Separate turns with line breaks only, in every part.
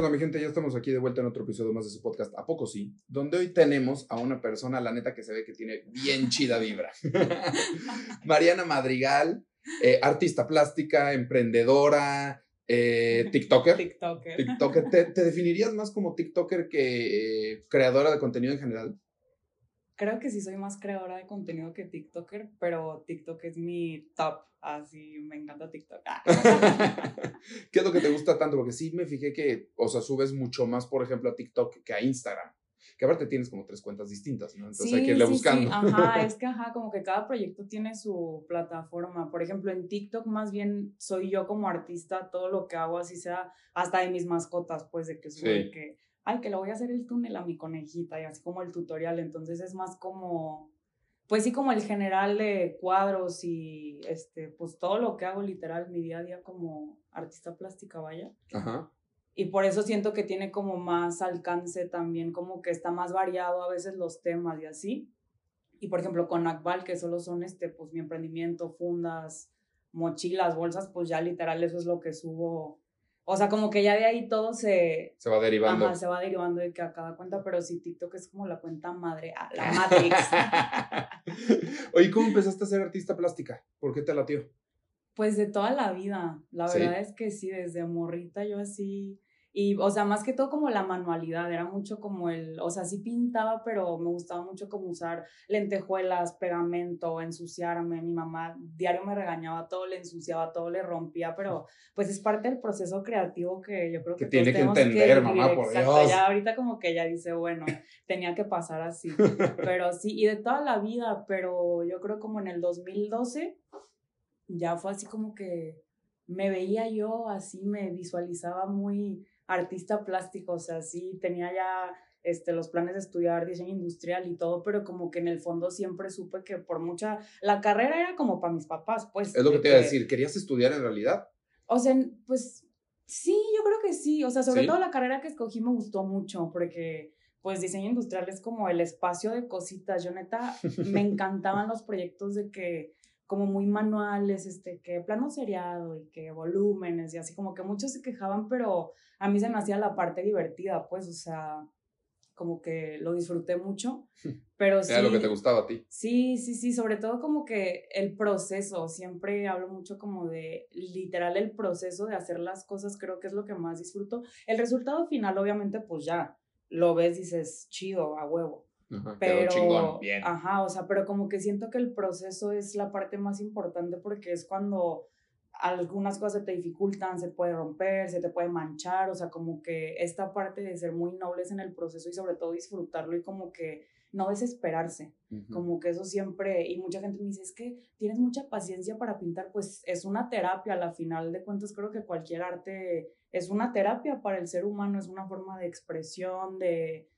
onda, mi gente? Ya estamos aquí de vuelta en otro episodio más de su podcast, ¿A poco sí? Donde hoy tenemos a una persona, la neta, que se ve que tiene bien chida vibra. Mariana Madrigal, eh, artista plástica, emprendedora, eh, TikToker.
TikToker.
TikToker. ¿Te, te definirías más como TikToker que eh, creadora de contenido en general?
Creo que sí soy más creadora de contenido que TikToker, pero TikTok es mi top, así me encanta TikTok.
¿Qué es lo que te gusta tanto? Porque sí me fijé que, o sea, subes mucho más, por ejemplo, a TikTok que a Instagram. Que aparte tienes como tres cuentas distintas, ¿no? Entonces hay que irle
sí,
buscando.
Sí. Ajá, es que ajá, como que cada proyecto tiene su plataforma. Por ejemplo, en TikTok más bien soy yo como artista, todo lo que hago así sea hasta de mis mascotas, pues de que
Sí.
que, ay, que le voy a hacer el túnel a mi conejita y así como el tutorial. Entonces es más como, pues sí, como el general de cuadros y este, pues todo lo que hago literal mi día a día como artista plástica, vaya.
Ajá.
Y por eso siento que tiene como más alcance también, como que está más variado a veces los temas y así. Y por ejemplo con Akbal, que solo son este, pues mi emprendimiento, fundas, mochilas, bolsas, pues ya literal eso es lo que subo. O sea, como que ya de ahí todo se,
Se va derivando.
ajá, se va derivando de que a cada cuenta, pero sí TikTok es como la cuenta madre, ah, la Matrix.
Oye, ¿cómo empezaste a ser artista plástica? ¿Por qué te latió?
Pues de toda la vida, la
Sí.
verdad es que sí, desde morrita yo así, y o sea, más que todo como la manualidad, era mucho como el, o sea, sí pintaba, pero me gustaba mucho como usar lentejuelas, pegamento, ensuciarme, mi mamá diario me regañaba todo, le ensuciaba todo, le rompía, pero pues es parte del proceso creativo que yo creo
Que
que,
tiene que entender, mamá, por
exacto,
Dios.
ya ahorita como que ella dice, bueno, tenía que pasar así, pero sí, y de toda la vida, pero yo creo como en el 2012 ya fue así como que me veía yo, así me visualizaba muy artista plástico, o sea, sí tenía ya este, los planes de estudiar diseño industrial y todo, pero como que en el fondo siempre supe que por mucha, la carrera era como para mis papás, pues.
Es lo que te iba a decir. ¿Querías estudiar en realidad?
O sea, pues sí, yo creo que sí, o sea, sobre
¿Sí?
todo la carrera que escogí me gustó mucho porque pues diseño industrial es como el espacio de cositas, yo neta me encantaban los proyectos de que como muy manuales, este, que plano seriado y que volúmenes y así, como que muchos se quejaban, pero a mí se me hacía la parte divertida, pues, o sea, como que lo disfruté mucho, pero sí.
Era lo que te gustaba a ti.
Sí, sí, sí, sobre todo como que el proceso, siempre hablo mucho como de literal el proceso de hacer las cosas, creo que es lo que más disfruto. El resultado final, obviamente, pues ya lo ves, dices, chido, a huevo.
Ajá, quedó
Pero,
chingón. Bien.
ajá, o sea, pero como que siento que el proceso es la parte más importante porque es cuando algunas cosas se te dificultan, se puede romper, se te puede manchar, o sea, como que esta parte de ser muy nobles en el proceso y sobre todo disfrutarlo y como que no desesperarse,
Ujú.
como que eso siempre, y mucha gente me dice, es que tienes mucha paciencia para pintar, pues es una terapia, a la final de cuentas creo que cualquier arte es una terapia para el ser humano, es una forma de expresión, de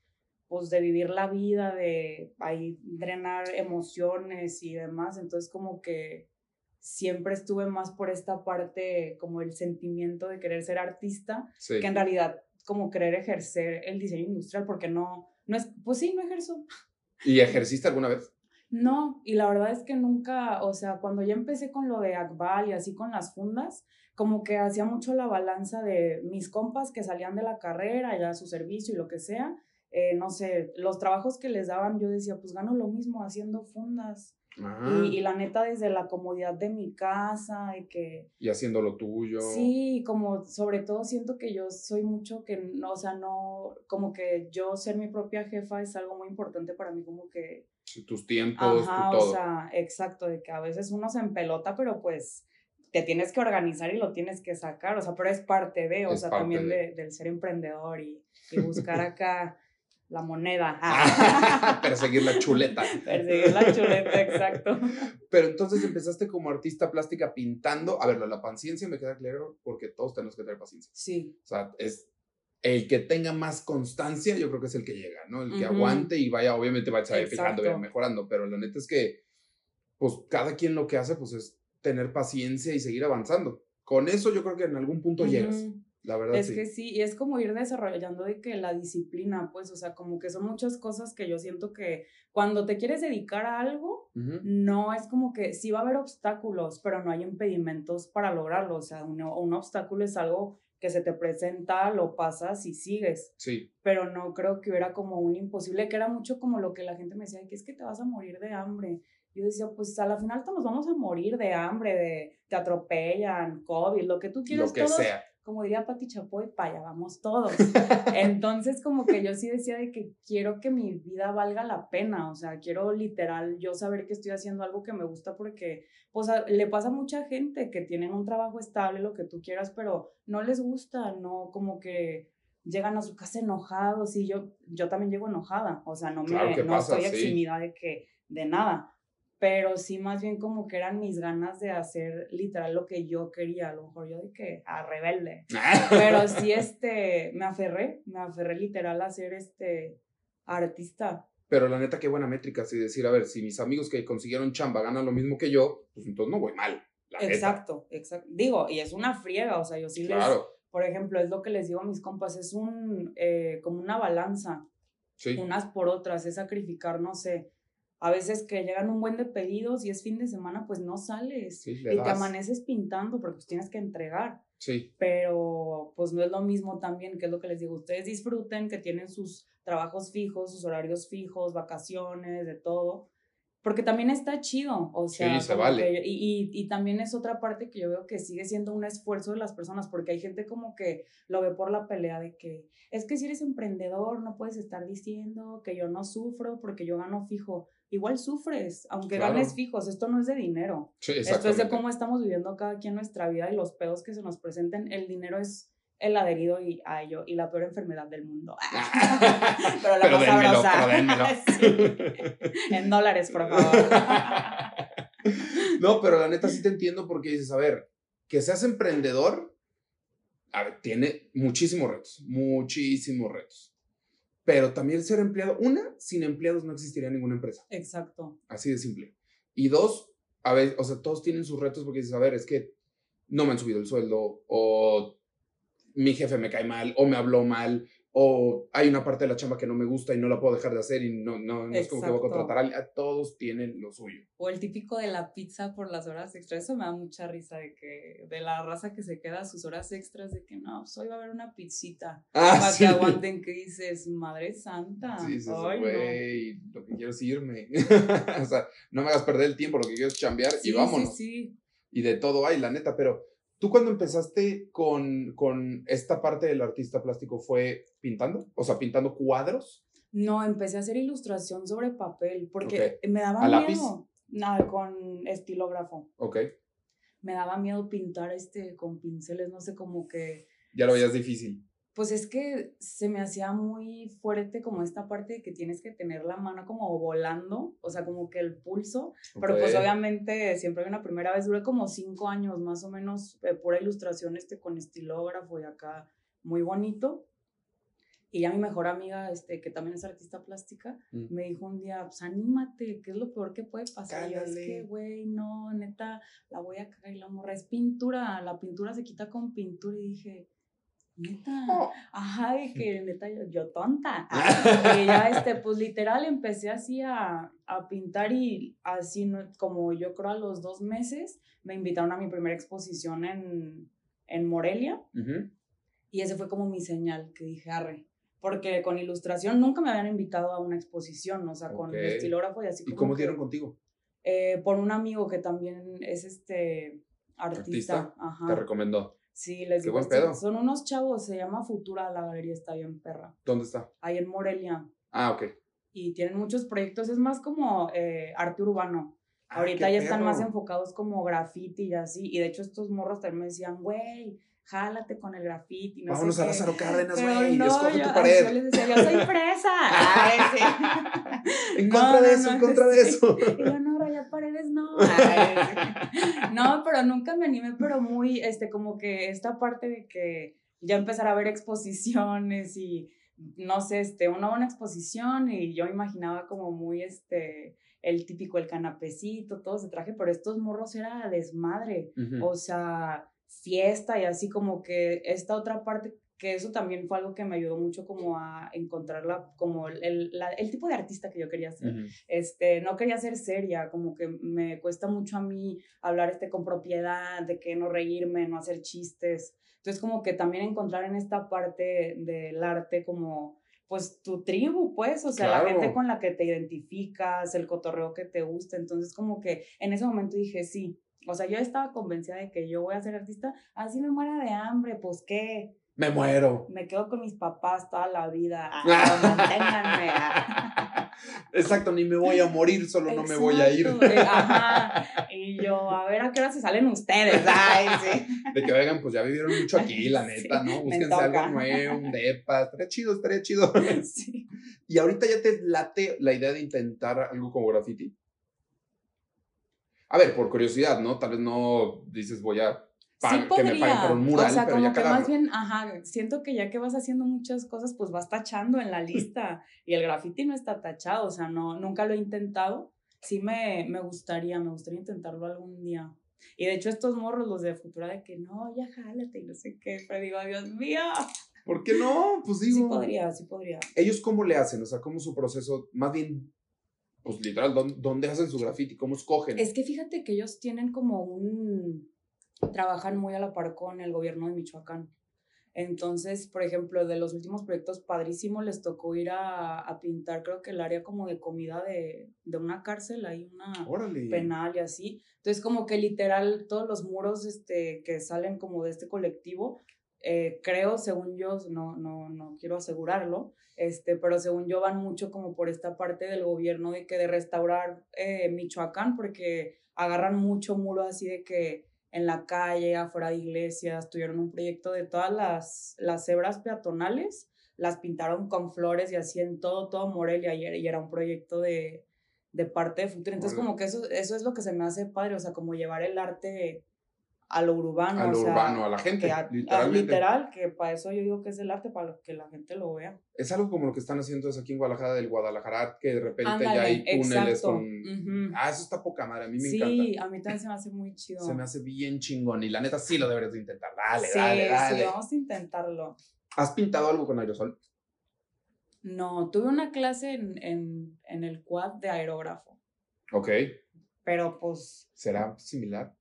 pues de vivir la vida, de ahí drenar emociones y demás, entonces como que siempre estuve más por esta parte como el sentimiento de querer ser artista,
Sí.
que en realidad como querer ejercer el diseño industrial, porque no, no es, pues sí, no ejerzo,
¿Y ejerciste alguna vez?
no, y la verdad es que nunca, o sea, cuando ya empecé con lo de Akbal y así con las fundas, como que hacía mucho la balanza de mis compas que salían de la carrera, ya su servicio y lo que sea, eh, no sé, los trabajos que les daban, yo decía, pues gano lo mismo haciendo fundas.
Ajá.
Y, y la neta, desde la comodidad de mi casa y que
Y haciendo lo tuyo.
Sí, como sobre todo siento que yo soy mucho que, no, o sea, no, como que yo ser mi propia jefa es algo muy importante para mí, como que,
Tus tiempos,
ajá,
tu
o sea, exacto, de que a veces uno se empelota, pero pues te tienes que organizar y lo tienes que sacar, o sea, pero es parte de, o
Es
sea, también
de.
de, del ser emprendedor y, y buscar acá la moneda,
Perseguir la chuleta.
perseguir la chuleta, exacto.
Pero entonces empezaste como artista plástica pintando. A ver, la paciencia me queda claro porque todos tenemos que tener paciencia.
Sí,
O sea, es el que tenga más constancia, yo creo que es el que llega, ¿no? El que aguante y vaya, obviamente va a estar fijando, vaya mejorando, pero la neta es que, pues, cada quien lo que hace, pues, es tener paciencia y seguir avanzando. Con eso yo creo que en algún punto llegas,
Ujú.
La verdad
Es
sí.
que sí, y es como ir desarrollando de que la disciplina, pues, o sea, como que son muchas cosas que yo siento que cuando te quieres dedicar a algo, no es como que sí va a haber obstáculos, pero no hay impedimentos para lograrlo, o sea, un, un obstáculo es algo que se te presenta, lo pasas y sigues.
Sí.
Pero no creo que hubiera como un imposible, que era mucho como lo que la gente me decía, que es que te vas a morir de hambre. Yo decía, pues a la final todos nos vamos a morir de hambre, de te atropellan, COVID, lo que tú quieras.
Lo que sea
como diría Pati Chapoy, para allá vamos todos. Entonces, como que yo sí decía de que quiero que mi vida valga la pena, o sea, quiero literal yo saber que estoy haciendo algo que me gusta porque, pues, le pasa a mucha gente que tienen un trabajo estable, lo que tú quieras, pero no les gusta, no, como que llegan a su casa enojados y yo, yo también llego enojada, o sea, no, me, no estoy eximida de que, de nada, pero sí más bien como que eran mis ganas de hacer literal lo que yo quería, a lo mejor yo de que a rebelde, pero sí este, me aferré, me aferré literal a ser este artista.
Pero la neta, qué buena métrica, así decir, a ver, si mis amigos que consiguieron chamba ganan lo mismo que yo, pues entonces no voy mal.
exacto, exacto. Digo, y es una friega, o sea, yo sí les, por ejemplo, es lo que les digo a mis compas, es un, eh, como una balanza, sí. unas por otras, es sacrificar, no sé, a veces que llegan un buen de pedidos y es fin de semana, pues no sales y te amaneces pintando porque pues tienes que entregar.
Sí.
Pero pues no es lo mismo también, que es lo que les digo, ustedes disfruten que tienen sus trabajos fijos, sus horarios fijos, vacaciones, de todo, porque también está chido, o sea,
sí, se vale.
y, y, y, también es otra parte que yo veo que sigue siendo un esfuerzo de las personas, porque hay gente como que lo ve por la pelea de que es que si eres emprendedor no puedes estar diciendo que yo no sufro porque yo gano fijo igual sufres, aunque ganes fijos, esto no es de dinero. esto es de cómo estamos viviendo cada quien nuestra vida y los pedos que se nos presenten. El dinero es el adherido y a ello y la peor enfermedad del mundo. pero la más sabrosa. En dólares, por favor.
no, pero la neta sí te entiendo porque dices, a ver, que seas emprendedor, a ver, tiene muchísimos retos, muchísimos retos. Pero también ser empleado, una, sin empleados no existiría ninguna empresa.
Exacto.
Así de simple. Y dos, a ver, o sea, todos tienen sus retos porque dices, a ver, es que no me han subido el sueldo, o mi jefe me cae mal, o me habló mal, o hay una parte de la chamba que no me gusta y no la puedo dejar de hacer y no, no, no es como que voy a contratar a alguien. Todos tienen lo suyo.
O el típico de la pizza por las horas extras. Eso me da mucha risa de que de la raza que se queda sus horas extras de que no, pues hoy va a haber una pizzita. Ah, para que aguanten que dices, madre santa.
Sí, sí, güey, lo que quiero es irme. o sea, no me hagas perder el tiempo, lo que quiero es chambear y vámonos.
Sí, sí.
Y de todo hay, la neta, pero ¿Tú cuando empezaste con, con esta parte del artista plástico fue pintando? O sea, pintando cuadros.
No, empecé a hacer ilustración sobre papel porque me daba miedo. Nada, con estilógrafo.
Ok.
Me daba miedo pintar este con pinceles, no sé, como que...
Ya lo veías difícil
pues es que se me hacía muy fuerte como esta parte de que tienes que tener la mano como volando, o sea, como que el pulso, pero pues obviamente siempre hay una primera vez, duré como cinco años más o menos, eh, pura ilustración este con estilógrafo y acá muy bonito. Y ya mi mejor amiga, este, que también es artista plástica, mm. me dijo un día, pues anímate, ¿qué es lo peor que puede pasar? Y yo, es que, güey, no, neta, la voy a cagar y la morra es pintura, la pintura se quita con pintura. Y dije, Neta. Oh. Ajá, de que neta yo, tonta. y ya, este, pues literal empecé así a, a pintar y así como yo creo a los dos meses me invitaron a mi primera exposición en, en Morelia. Y ese fue como mi señal que dije, arre. Porque con ilustración nunca me habían invitado a una exposición, o sea, con el estilógrafo y así.
¿Y cómo dieron contigo?
Eh, por un amigo que también es este artista. Ajá.
Te recomendó.
Sí, les digo. Buen Son unos chavos, se llama Futura, la galería está bien perra.
¿Dónde está?
Ahí en Morelia.
Ah, ok.
Y tienen muchos proyectos, es más como eh, arte urbano. Ah, Ahorita ya están más enfocados como graffiti y así. Y de hecho estos morros también me decían, güey, jálate con el graffiti.
No Vámonos a Lázaro Cárdenas, güey, no, escoge tu pared.
Yo les decía, yo soy presa. Ay, sí.
en contra de eso, en contra de eso.
Y yo, no, paredes, no. no, pero nunca me animé, pero muy, este, como que esta parte de que ya empezar a ver exposiciones y, no sé, este, una buena exposición y yo imaginaba como muy, este, el típico, el canapecito, todo ese traje, pero estos morros era desmadre. O sea, fiesta y así como que esta otra parte que eso también fue algo que me ayudó mucho como a encontrarla como el, la, el tipo de artista que yo quería ser. este, no quería ser seria, como que me cuesta mucho a mí hablar este con propiedad, de que no reírme, no hacer chistes. Entonces como que también encontrar en esta parte del arte como pues tu tribu, pues, o sea, la gente con la que te identificas, el cotorreo que te gusta. Entonces como que en ese momento dije, sí, o sea, yo estaba convencida de que yo voy a ser artista, así me muera de hambre, pues qué,
me muero.
Me quedo con mis papás toda la vida. manténganme.
Exacto, ni me voy a morir, solo no me voy a ir.
Eh, ajá. Y yo, a ver a qué hora se salen ustedes. Ay, sí.
De que vengan, pues ya vivieron mucho aquí, la neta, ¿no? Búsquense algo nuevo, un depa. Estaría chido, estaría chido. Sí. Y ahorita ya te late la idea de intentar algo como graffiti. A ver, por curiosidad, ¿no? Tal vez no dices voy a
sí podría. o sea, como que más bien, ajá, siento que ya que vas haciendo muchas cosas, pues vas tachando en la lista y el graffiti no está tachado, o sea, no, nunca lo he intentado. Sí me, me gustaría, me gustaría intentarlo algún día. Y de hecho estos morros, los de Futura, de que no, ya jálate y no sé qué, pero digo, Dios mío.
¿Por qué no? Pues digo.
Sí podría, sí podría.
¿Ellos cómo le hacen? O sea, ¿cómo su proceso? Más bien, pues literal, ¿dónde, dónde hacen su graffiti? ¿Cómo escogen?
Es que fíjate que ellos tienen como un trabajan muy a la par con el gobierno de Michoacán. Entonces, por ejemplo, de los últimos proyectos padrísimos les tocó ir a, a pintar, creo que el área como de comida de, de una cárcel, hay una penal y así. Entonces, como que literal, todos los muros este, que salen como de este colectivo, eh, creo, según yo, no, no, no quiero asegurarlo, este, pero según yo van mucho como por esta parte del gobierno de que de restaurar eh, Michoacán, porque agarran mucho muro así de que en la calle, afuera de iglesias, tuvieron un proyecto de todas las, las cebras peatonales, las pintaron con flores y así en todo, todo Morelia, y, y era un proyecto de, de parte de futuro. Entonces, como que eso, eso es lo que se me hace padre, o sea, como llevar el arte a lo urbano.
A lo urbano, a la gente.
literal, que para eso yo digo que es el arte, para que la gente lo vea.
Es algo como lo que están haciendo aquí en Guadalajara del Guadalajara, que de repente ya hay túneles con... Ah, eso está poca madre, a mí me encanta.
Sí, a mí también se me hace muy chido.
Se me hace bien chingón y la neta sí lo deberías de intentar. Dale, dale, dale.
Sí, vamos a intentarlo.
¿Has pintado algo con aerosol?
No, tuve una clase en, en, en el quad de aerógrafo.
Ok.
Pero pues...
¿Será similar?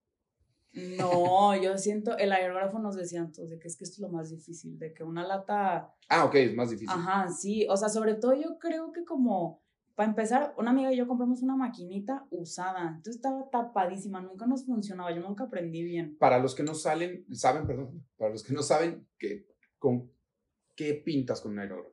No, yo siento, el aerógrafo nos decía entonces de que es que esto es lo más difícil, de que una lata...
Ah, ok, es más difícil.
Ajá, sí, o sea, sobre todo yo creo que como, para empezar, una amiga y yo compramos una maquinita usada, entonces estaba tapadísima, nunca nos funcionaba, yo nunca aprendí bien.
Para los que no salen, saben, perdón, para los que no saben, que, ¿con qué pintas con un aerógrafo?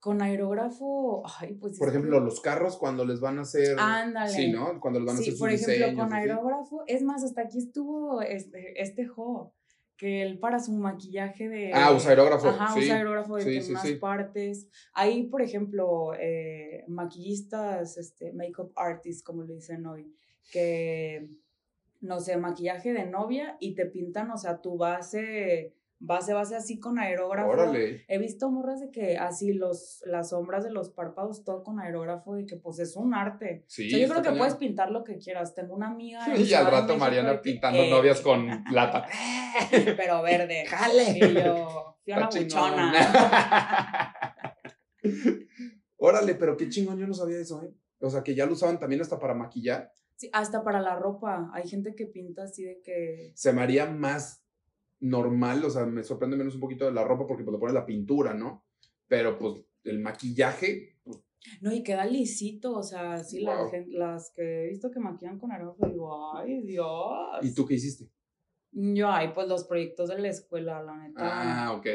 Con aerógrafo, ay, pues.
Por ejemplo, los carros cuando les van a hacer.
Ándale.
Sí, ¿no? Cuando les van a hacer
Sí, por ejemplo, con aerógrafo, es más, hasta aquí estuvo este, este Jo, que él para su maquillaje de.
Ah, usa aerógrafo.
Ajá, usa aerógrafo de sí, partes. Hay, por ejemplo, eh, maquillistas, este, makeup artists, como le dicen hoy, que, no sé, maquillaje de novia y te pintan, o sea, tu base base, base así con aerógrafo. Órale. He visto morras de que así los, las sombras de los párpados, todo con aerógrafo y que pues es un arte. Sí, yo creo que puedes pintar lo que quieras. Tengo una amiga.
Y al rato Mariana pintando novias con plata.
Pero verde. Jale. Y yo, fui una buchona.
Órale, pero qué chingón, yo no sabía eso, ¿eh? O sea, que ya lo usaban también hasta para maquillar.
Sí, hasta para la ropa. Hay gente que pinta así de que.
Se me haría más normal, o sea, me sorprende menos un poquito de la ropa porque pues le pones la pintura, ¿no? Pero pues el maquillaje. Pues
no, y queda lisito, o sea, sí, la las que he visto que maquillan con aerosol, digo, ay, Dios.
¿Y tú qué hiciste?
Yo, ay, pues los proyectos de la escuela, la neta.
Ah, ok.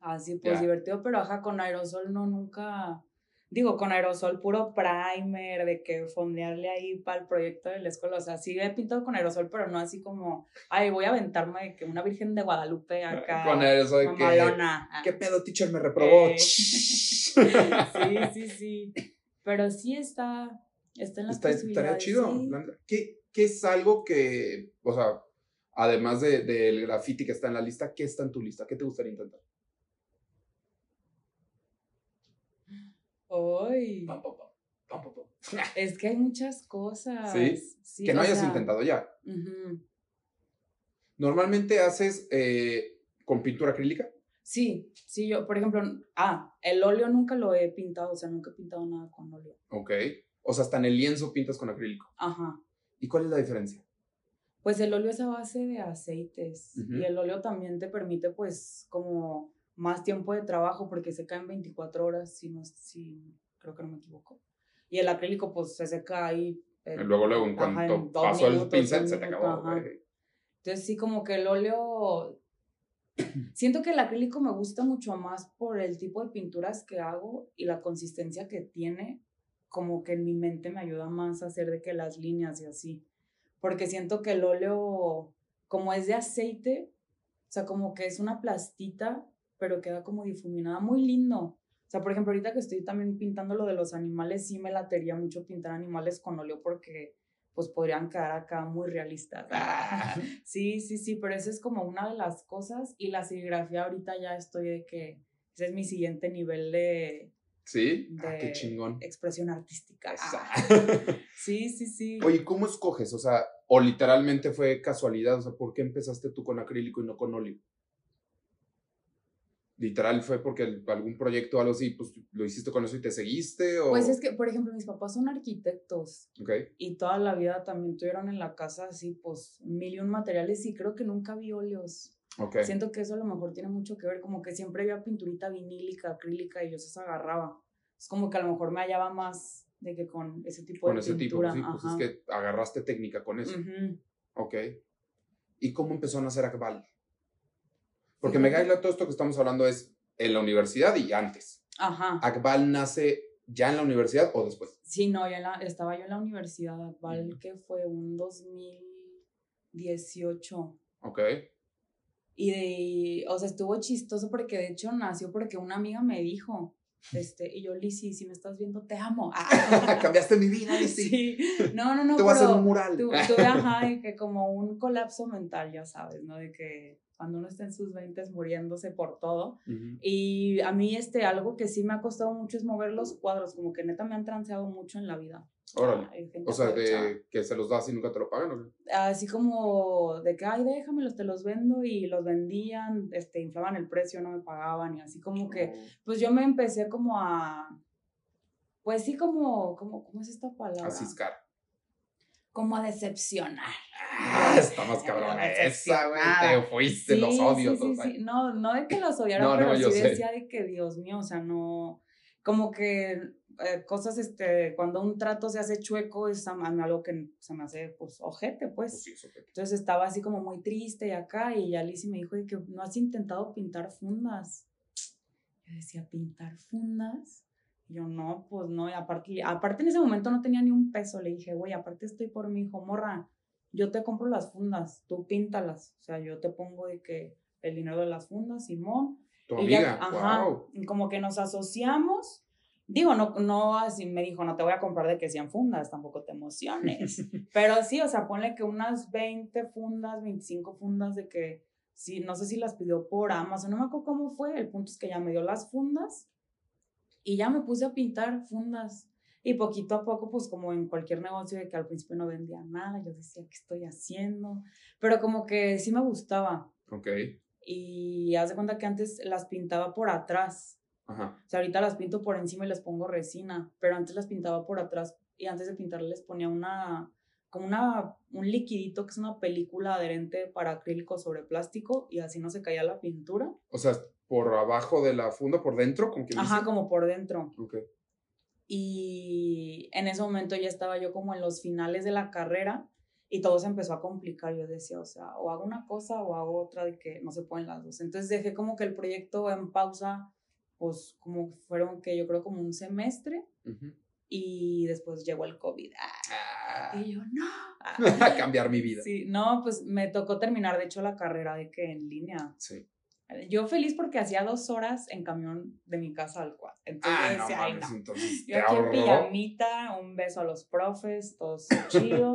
Así, pues divertido, pero ajá, con aerosol no, nunca, digo, con aerosol puro primer, de que fondearle ahí para el proyecto de la escuela. O sea, sí he pintado con aerosol, pero no así como, ay, voy a aventarme de que una Virgen de Guadalupe acá.
Con aerosol de que. ¿Qué pedo, teacher? Me reprobó. Eh,
sí, sí, sí. Pero sí está, está en las está, Estaría chido.
¿Qué, ¿Qué es algo que, o sea, además del de, graffiti que está en la lista, qué está en tu lista? ¿Qué te gustaría intentar?
Hoy. Es que hay muchas cosas.
Sí. que no hayas intentado ya. Normalmente haces eh, con pintura acrílica.
Sí, sí, yo, por ejemplo, ah, el óleo nunca lo he pintado, o sea, nunca he pintado nada con óleo.
Ok. O sea, hasta en el lienzo pintas con acrílico.
Ajá.
¿Y cuál es la diferencia?
Pues el óleo es a base de aceites y el óleo también te permite pues como más tiempo de trabajo porque se cae en 24 horas, si no, si creo que no me equivoco. Y el acrílico pues se seca ahí. en-
Luego, luego, en
ajá,
cuanto pasó el
minutos,
pincel,
un
se te acabó. güey.
Entonces sí, como que el óleo, siento que el acrílico me gusta mucho más por el tipo de pinturas que hago y la consistencia que tiene, como que en mi mente me ayuda más a hacer de que las líneas y así. Porque siento que el óleo, como es de aceite, o sea, como que es una plastita, pero queda como difuminada, muy lindo. O sea, por ejemplo, ahorita que estoy también pintando lo de los animales, sí me latería mucho pintar animales con óleo porque pues podrían quedar acá muy realistas.
Ah.
Sí, sí, sí, pero esa es como una de las cosas y la serigrafía ahorita ya estoy de que ese es mi siguiente nivel de,
¿Sí?
de
Ah, qué chingón.
expresión artística.
Esa.
Sí, sí, sí.
Oye, ¿cómo escoges? O sea, o literalmente fue casualidad, o sea, ¿por qué empezaste tú con acrílico y no con óleo? Literal fue porque algún proyecto o algo así, pues lo hiciste con eso y te seguiste o
Pues es que, por ejemplo, mis papás son arquitectos
Ok.
y toda la vida también tuvieron en la casa así, pues, mil y un materiales y creo que nunca vi óleos.
Ok.
Siento que eso a lo mejor tiene mucho que ver, como que siempre había pinturita vinílica, acrílica y yo se agarraba. Es como que a lo mejor me hallaba más de que con ese tipo
Con
de
ese tipo,
pintura.
sí, pues es que agarraste técnica con eso.
Ujú.
Ok. ¿Y cómo empezó a nacer Akbal? Porque. Megaila, todo esto que estamos hablando es en la universidad y antes.
Ajá.
¿Akbal nace ya en la universidad o después?
Sí, no, la- estaba yo en la universidad actual, que fue un 2018.
Ok.
Y de, o sea, estuvo chistoso porque de hecho nació porque una amiga me dijo, este, y yo, Lizzy, si me estás viendo, te amo. Ah.
Cambiaste mi vida, Lizzy.
Sí, no, no, no,
Te voy a hacer un mural.
tu- tuve, ajá, de que como un colapso mental, ya sabes, ¿no? De que cuando uno está en sus 20 muriéndose por todo.
Ujú.
Y a mí, este, algo que sí me ha costado mucho es mover los cuadros, como que neta me han transeado mucho en la vida.
Órale. O sea, de que se los das y nunca te lo pagan, ¿o qué?
Así como de que, ay, déjamelos, te los vendo y los vendían, este, inflaban el precio, no me pagaban y así como que, pues yo me empecé como a, pues sí, como, como ¿cómo es esta palabra?
A ciscar.
Como a decepcionar.
Ah, está más cabrona esa, güey. Te fuiste,
Sí,
los odio.
sí, sí. No, no de que los odiara,
No, no,
pero
yo
sí
sé.
decía de que, Dios mío, o sea, no, como que eh, cosas, este, cuando un trato se hace chueco es algo que se me hace, pues, ojete, pues.
Pues sí,
Entonces estaba así como muy triste y acá, y ya Lizzie me dijo de que no has intentado pintar fundas. Yo decía, ¿pintar fundas? Y yo, no, pues no, y aparte, aparte en ese momento no tenía ni un peso, le dije, güey, aparte estoy por mi hijo, morra, yo te compro las fundas, tú píntalas, o sea, yo te pongo de que el dinero de las fundas, Simón.
Tu
Y ya-
amiga,
ajá,
wow.
como que nos asociamos. Digo, no, no así me dijo, no te voy a comprar de que sean fundas, tampoco te emociones. Pero sí, o sea, ponle que unas 20 fundas, 25 fundas de que, sí, no sé si las pidió por Amazon, no me acuerdo cómo fue, el punto es que ya me dio las fundas y ya me puse a pintar fundas. Y poquito a poco, pues como en cualquier negocio de que al principio no vendía nada, yo decía, ¿qué estoy haciendo? Pero como que sí me gustaba.
Ok.
Y haz de cuenta que antes las pintaba por atrás.
Ajá.
O sea, ahorita las pinto por encima y les pongo resina, pero antes las pintaba por atrás y antes de pintarlas les ponía una, como una, un liquidito que es una película adherente para acrílico sobre plástico y así no se caía la pintura.
O sea, por abajo de la funda, por dentro, con quien
Ajá,
dice?
como por dentro.
Ok.
Y en ese momento ya estaba yo como en los finales de la carrera y todo se empezó a complicar. Yo decía, o sea, o hago una cosa o hago otra de que no se pueden las dos. Entonces dejé como que el proyecto en pausa, pues como fueron que yo creo como un semestre
Ujú.
y después llegó el COVID. Ah,
Ah,
Y yo, no.
cambiar mi vida.
Sí, no, pues me tocó terminar, de hecho, la carrera de que en línea.
Sí.
Yo feliz porque hacía dos horas en camión de mi casa al cual. Entonces
Ah, no
decía, ay,
mames,
no.
entonces
Yo aquí en pijamita, un beso a los profes, todo chido.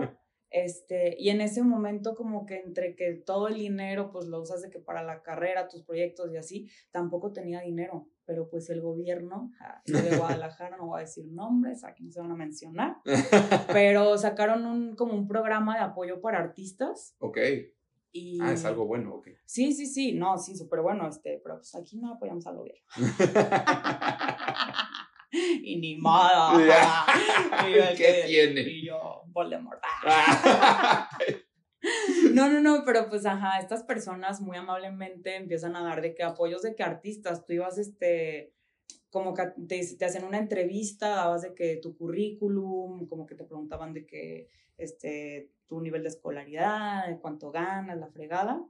Este, y en ese momento como que entre que todo el dinero pues lo usas de que para la carrera, tus proyectos y así, tampoco tenía dinero, pero pues el gobierno ja, de Guadalajara, no voy a decir nombres, aquí no se van a mencionar, pero sacaron un, como un programa de apoyo para artistas
ok.
Y,
Ah, es algo bueno, ok.
Sí, sí, sí, no, sí, súper bueno, este, pero pues aquí no apoyamos al gobierno. y ni modo. Y yo
¿Qué
que-
tiene?
Y yo, Voldemort. No, no, no, pero pues ajá, estas personas muy amablemente empiezan a dar de que apoyos de que artistas, tú ibas, este, como que te, te hacían una entrevista, dabas de que tu currículum, como que te preguntaban de que, este, tu nivel de escolaridad, de cuánto ganas, la fregada,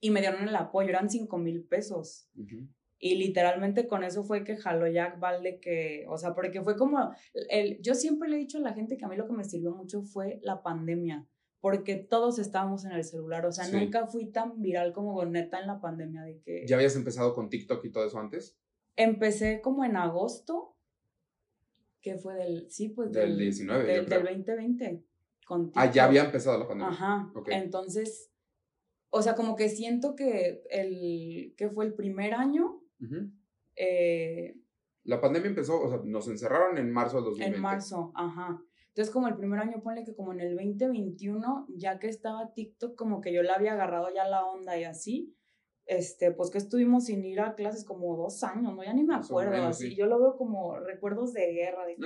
y me dieron el apoyo, eran cinco mil pesos.
Ujú.
Y literalmente con eso fue que jaló Jack Valde que, o sea, porque fue como, el, yo siempre le he dicho a la gente que a mí lo que me sirvió mucho fue la pandemia, porque todos estábamos en el celular, o sea,
Sí.
nunca fui tan viral como neta en la pandemia, de que
¿Ya habías empezado con TikTok y todo eso antes?
empecé como en agosto, que fue del, sí, pues
Del 19, yo
del,
creo.
del 2020, con
Ah, ya había empezado la pandemia.
Ajá. Entonces, o sea, como que siento que el, que fue el primer año, eh,
La pandemia empezó, o sea, nos encerraron en marzo del 2020.
En marzo, ajá. Entonces, como el primer año, ponle que como en el 2021, ya que estaba TikTok, como que yo le había agarrado ya la onda y así, este, pues que estuvimos sin ir a clases como dos años, ¿no? Ya ni me acuerdo,
menos,
así.
sí.
Yo lo veo como recuerdos de guerra, de que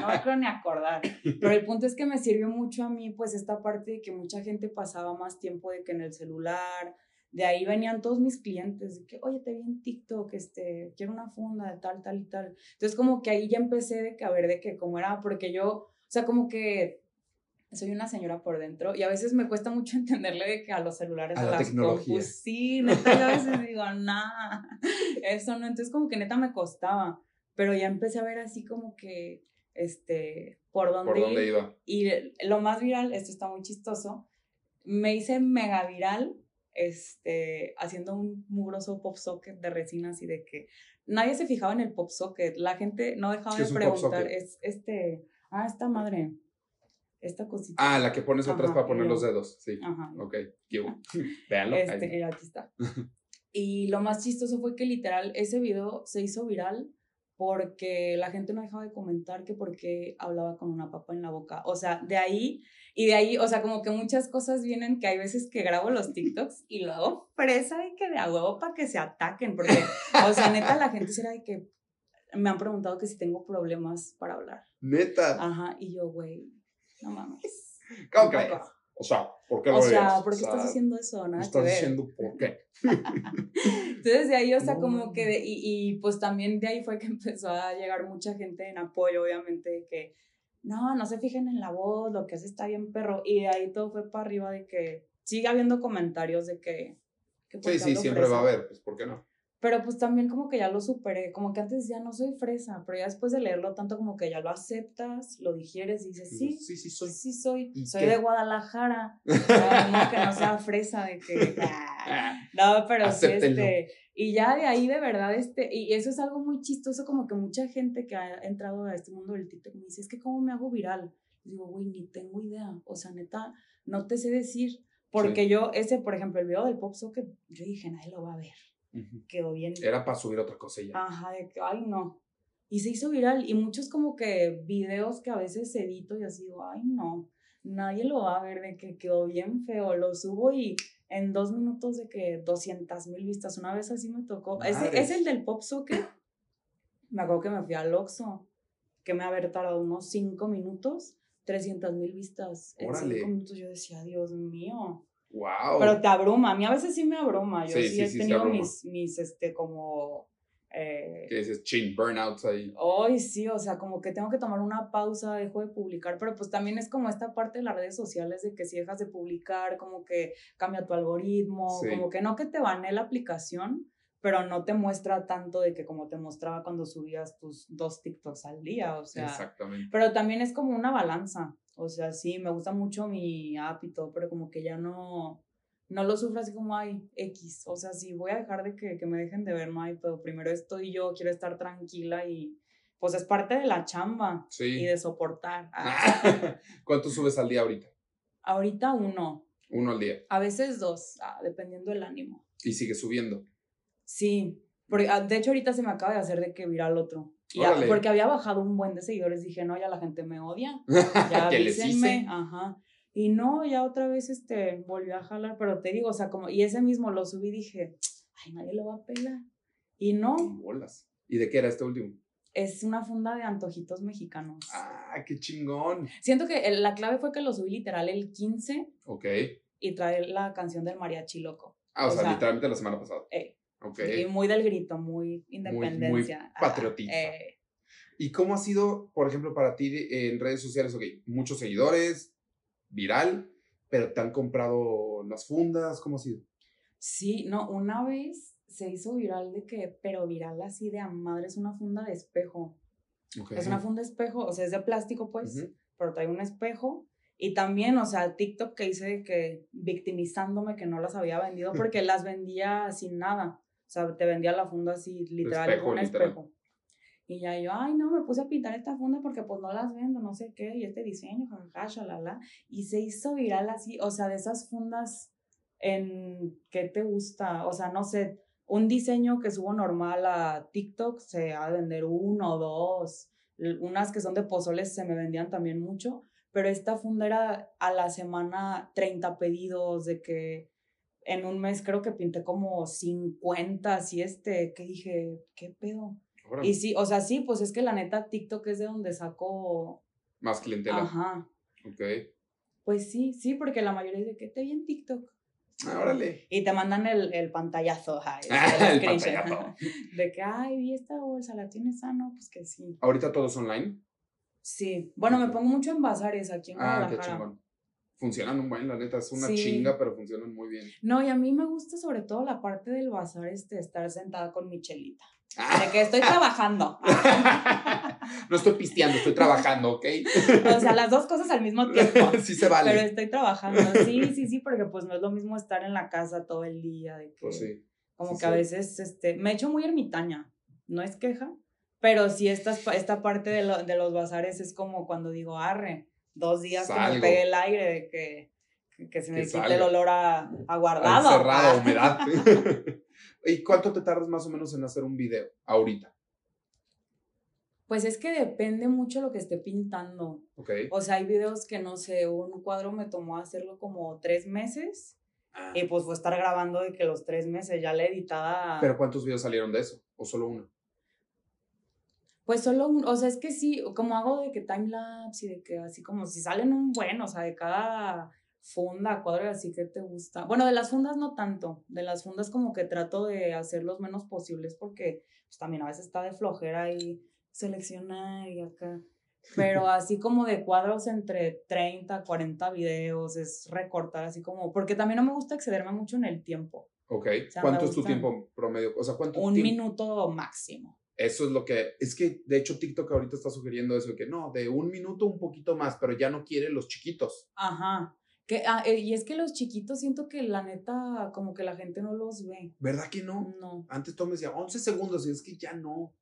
no me creo ni acordar. Pero el punto es que me sirvió mucho a mí, pues, esta parte de que mucha gente pasaba más tiempo de que en el celular. De ahí venían todos mis clientes, de que, oye, te vi en TikTok, este, quiero una funda de tal, tal y tal. Entonces, como que ahí ya empecé de que a ver de que cómo era, porque yo, o sea, como que soy una señora por dentro y a veces me cuesta mucho entenderle de que a los celulares,
A
a,
la
las
tecnología.
compus, sí, neta, a veces digo, nada, eso no, entonces como que neta me costaba, pero ya empecé a ver así como que, este, por dónde,
¿Por dónde iba?
Y lo más viral, esto está muy chistoso, me hice mega viral, este, haciendo un mugroso pop socket de resina así de que nadie se fijaba en el pop socket, la gente no dejaba
¿Qué
de preguntar, es este, ah, esta madre, esta cosita.
Ah, la que pones atrás
Ajá,
para poner los dedos. Sí.
Ajá.
Ok. Véanlo.
Este, aquí está. Y lo más chistoso fue que literal ese video se hizo viral porque la gente no dejaba de comentar que porque hablaba con una papa en la boca. O sea, de ahí, y de ahí, o sea, como que muchas cosas vienen que hay veces que grabo los TikToks y luego fresa y que de a huevo para que se ataquen. Porque, o sea, neta, la gente será de que me han preguntado que si tengo problemas para hablar.
Neta.
Ajá, y yo, güey, no mames.
¿Cómo
tampoco.
crees? O sea, ¿por qué lo
O sea? ¿por qué
O sea,
estás haciendo eso? Nada que
Estás
ver.
diciendo por qué.
Entonces de ahí, o sea,
No
como que, de- y, y pues también de ahí fue que empezó a llegar mucha gente en apoyo, obviamente, de que, no, no se fijen en la voz, lo que hace está bien perro, y de ahí todo fue para arriba de que sigue habiendo comentarios de que... que
Sí, sí, siempre
fresa.
va a haber, pues, ¿por qué no?
Pero pues también como que ya lo superé, como que antes ya no soy fresa, pero ya después de leerlo tanto como que ya lo aceptas, lo digieres y dices, sí,
Sí, sí, soy.
sí soy,
¿Y
soy
qué?
de Guadalajara, no que no sea fresa, de que... ah, no, pero sí, este, y ya de ahí de verdad, este, y eso es algo muy chistoso, como que mucha gente que ha entrado a este mundo del TikTok me dice, es que cómo me hago viral. Y digo, güey, ni tengo idea, o sea, neta, no te sé decir, porque yo, ese, por ejemplo, el video del Pop Socket, yo dije, nadie lo va a ver, Quedó bien.
Era para subir otra cosilla.
Ajá, de que, ay, no. Y se hizo viral, y muchos como que videos que a veces edito y así ay, no, nadie lo va a ver, de que quedó bien feo, lo subo y en dos minutos de que 200 mil vistas, una vez así me tocó.
Madres.
es el del Pop Socket. Me acuerdo que me fui al Oxxo, que me había tardado unos cinco minutos, 300 mil vistas. En
Órale.
cinco minutos yo decía, Dios mío.
Wow.
Pero te abruma, a mí a veces sí me abruma. Yo
Sí,
sí,
sí,
he tenido mis, mis, este, como... eh,
que dices chin, burnouts ahí.
Ay, sí, o sea, como que tengo que tomar una pausa, dejo de publicar, pero pues también es como esta parte de las redes sociales de que si dejas de publicar, como que cambia tu algoritmo, como que no que te banee la aplicación, pero no te muestra tanto de que como te mostraba cuando subías tus dos TikToks al día, o sea,
Exactamente.
pero también es como una balanza, o sea, sí, me gusta mucho mi app y todo, pero como que ya no, no lo sufro así como, ay, X, o sea, si voy a dejar de que, que me dejen de ver, no hay, pero primero estoy yo, quiero estar tranquila y pues es parte de la chamba y
Sí.
de soportar.
¿Cuánto subes al día ahorita?
ahorita uno,
Uno al día.
a veces dos, ah, dependiendo del ánimo.
Y sigue subiendo.
Sí, porque, ah, de hecho ahorita se me acaba de hacer de que viral otro. Y
Órale.
porque había bajado un buen de seguidores, dije, no, ya la gente me odia. Ya avísenme, ajá. Y no, ya otra vez este, volvió a jalar, pero te digo, o sea, como, y ese mismo lo subí dije, ay, nadie lo va a pelar. Y no.
Bolas. ¿Y de qué era este último?
Es una funda de antojitos mexicanos.
Ah, qué chingón.
Siento que la clave fue que lo subí literal el 15
Ok.
y trae la canción del mariachi loco.
Ah, o,
O
sea,
sea,
literalmente la semana pasada.
eh,
Ok.
Y muy del grito, muy independencia. Ajá,
patriotista.
eh,
¿Y cómo ha sido, por ejemplo, para ti en redes sociales? Ok, muchos seguidores, viral, pero te han comprado las fundas, ¿cómo ha sido?
sí, no, una vez se hizo viral de que, pero viral así de a madre, es una funda de espejo.
Ok.
Es una funda de espejo, o sea, es de plástico, pues,
Ujú.
pero trae un espejo. Y también, o sea, TikTok que hice de que victimizándome que no las había vendido porque las vendía sin nada. O sea, te vendía la funda así, literal,
Espejo,
un
literal.
espejo. Y ya yo, ay, no, me puse a pintar esta funda porque pues no las vendo, no sé qué, y este diseño, jajaja, shalala. Y se hizo viral así, o sea, de esas fundas en, ¿qué te gusta? O sea, no sé, un diseño que subo normal a TikTok se ha de vender uno dos. Unas que son de pozoles se me vendían también mucho, pero esta funda era a la semana 30 pedidos de que en un mes creo que pinté como 50, así este, que dije, ¿qué pedo?
Órale.
Y sí, o sea, sí, pues es que la neta TikTok es de donde saco,
Más clientela.
ajá,
Ok.
pues sí, sí, porque la mayoría dice que te vi en TikTok.
Ah, órale.
Y te mandan el, el pantallazo, ajá,
Ah, el pantallazo.
De que, ay, vi esta bolsa, ¿la tienes? Ah, no, pues que sí.
Ahorita todo es online.
Sí, bueno, me pongo mucho en bazares aquí en
Ah, qué chingón. Funcionan un buen, la neta, es una
Sí.
chinga, pero funcionan muy bien.
No, y a mí me gusta sobre todo la parte del bazar, este, estar sentada con mi chelita.
Ah.
De que estoy trabajando.
no estoy pisteando, estoy trabajando, ¿ok?
O sea, las dos cosas al mismo tiempo.
sí se vale.
Pero estoy trabajando. Sí, sí, sí, porque pues no es lo mismo estar en la casa todo el día. De que,
Pues sí.
Como
sí,
que a
sí.
veces, este, me echo muy ermitaña. No es queja. Pero sí, esta, esta parte de, lo- de los bazares es como cuando digo, arre, dos días que
Salgo.
me pegue el aire, de que, que se me
Que
quite
salga.
el olor a, a
Al
guardado.
cerrado,
Ah.
humedad. ¿Y cuánto te tardas más o menos en hacer un video ahorita?
Pues es que depende mucho lo que esté pintando.
¿Ok?
O sea, hay videos que no sé, un cuadro me tomó hacerlo como tres meses
Ah.
y pues fue estar grabando de que los tres meses ya la editada.
¿Pero cuántos videos salieron de eso? ¿O solo uno?
Pues solo, un- o sea, es que sí, como hago de que timelapse y de que así como si salen un buen, o sea, de cada funda, cuadro así que te gusta. Bueno, de las fundas no tanto, de las fundas como que trato de hacer los menos posibles porque pues también a veces está de flojera y seleccionar y acá. Pero así como de cuadros entre 30, 40 videos, es recortar así como, porque también no me gusta excederme mucho en el tiempo.
¿Ok?
sea,
¿Cuánto es tu tiempo promedio? O sea, ¿cuánto
Un
tiempo?
minuto máximo.
Eso es lo que, es que de hecho TikTok ahorita está sugiriendo eso, de que no, de un minuto un poquito más, pero ya no quiere los chiquitos.
Ajá. Que, ah, eh, y es que los chiquitos siento que la neta, como que la gente no los ve.
¿Verdad que no?
No.
Antes todo me decía 11 segundos y es que ya no.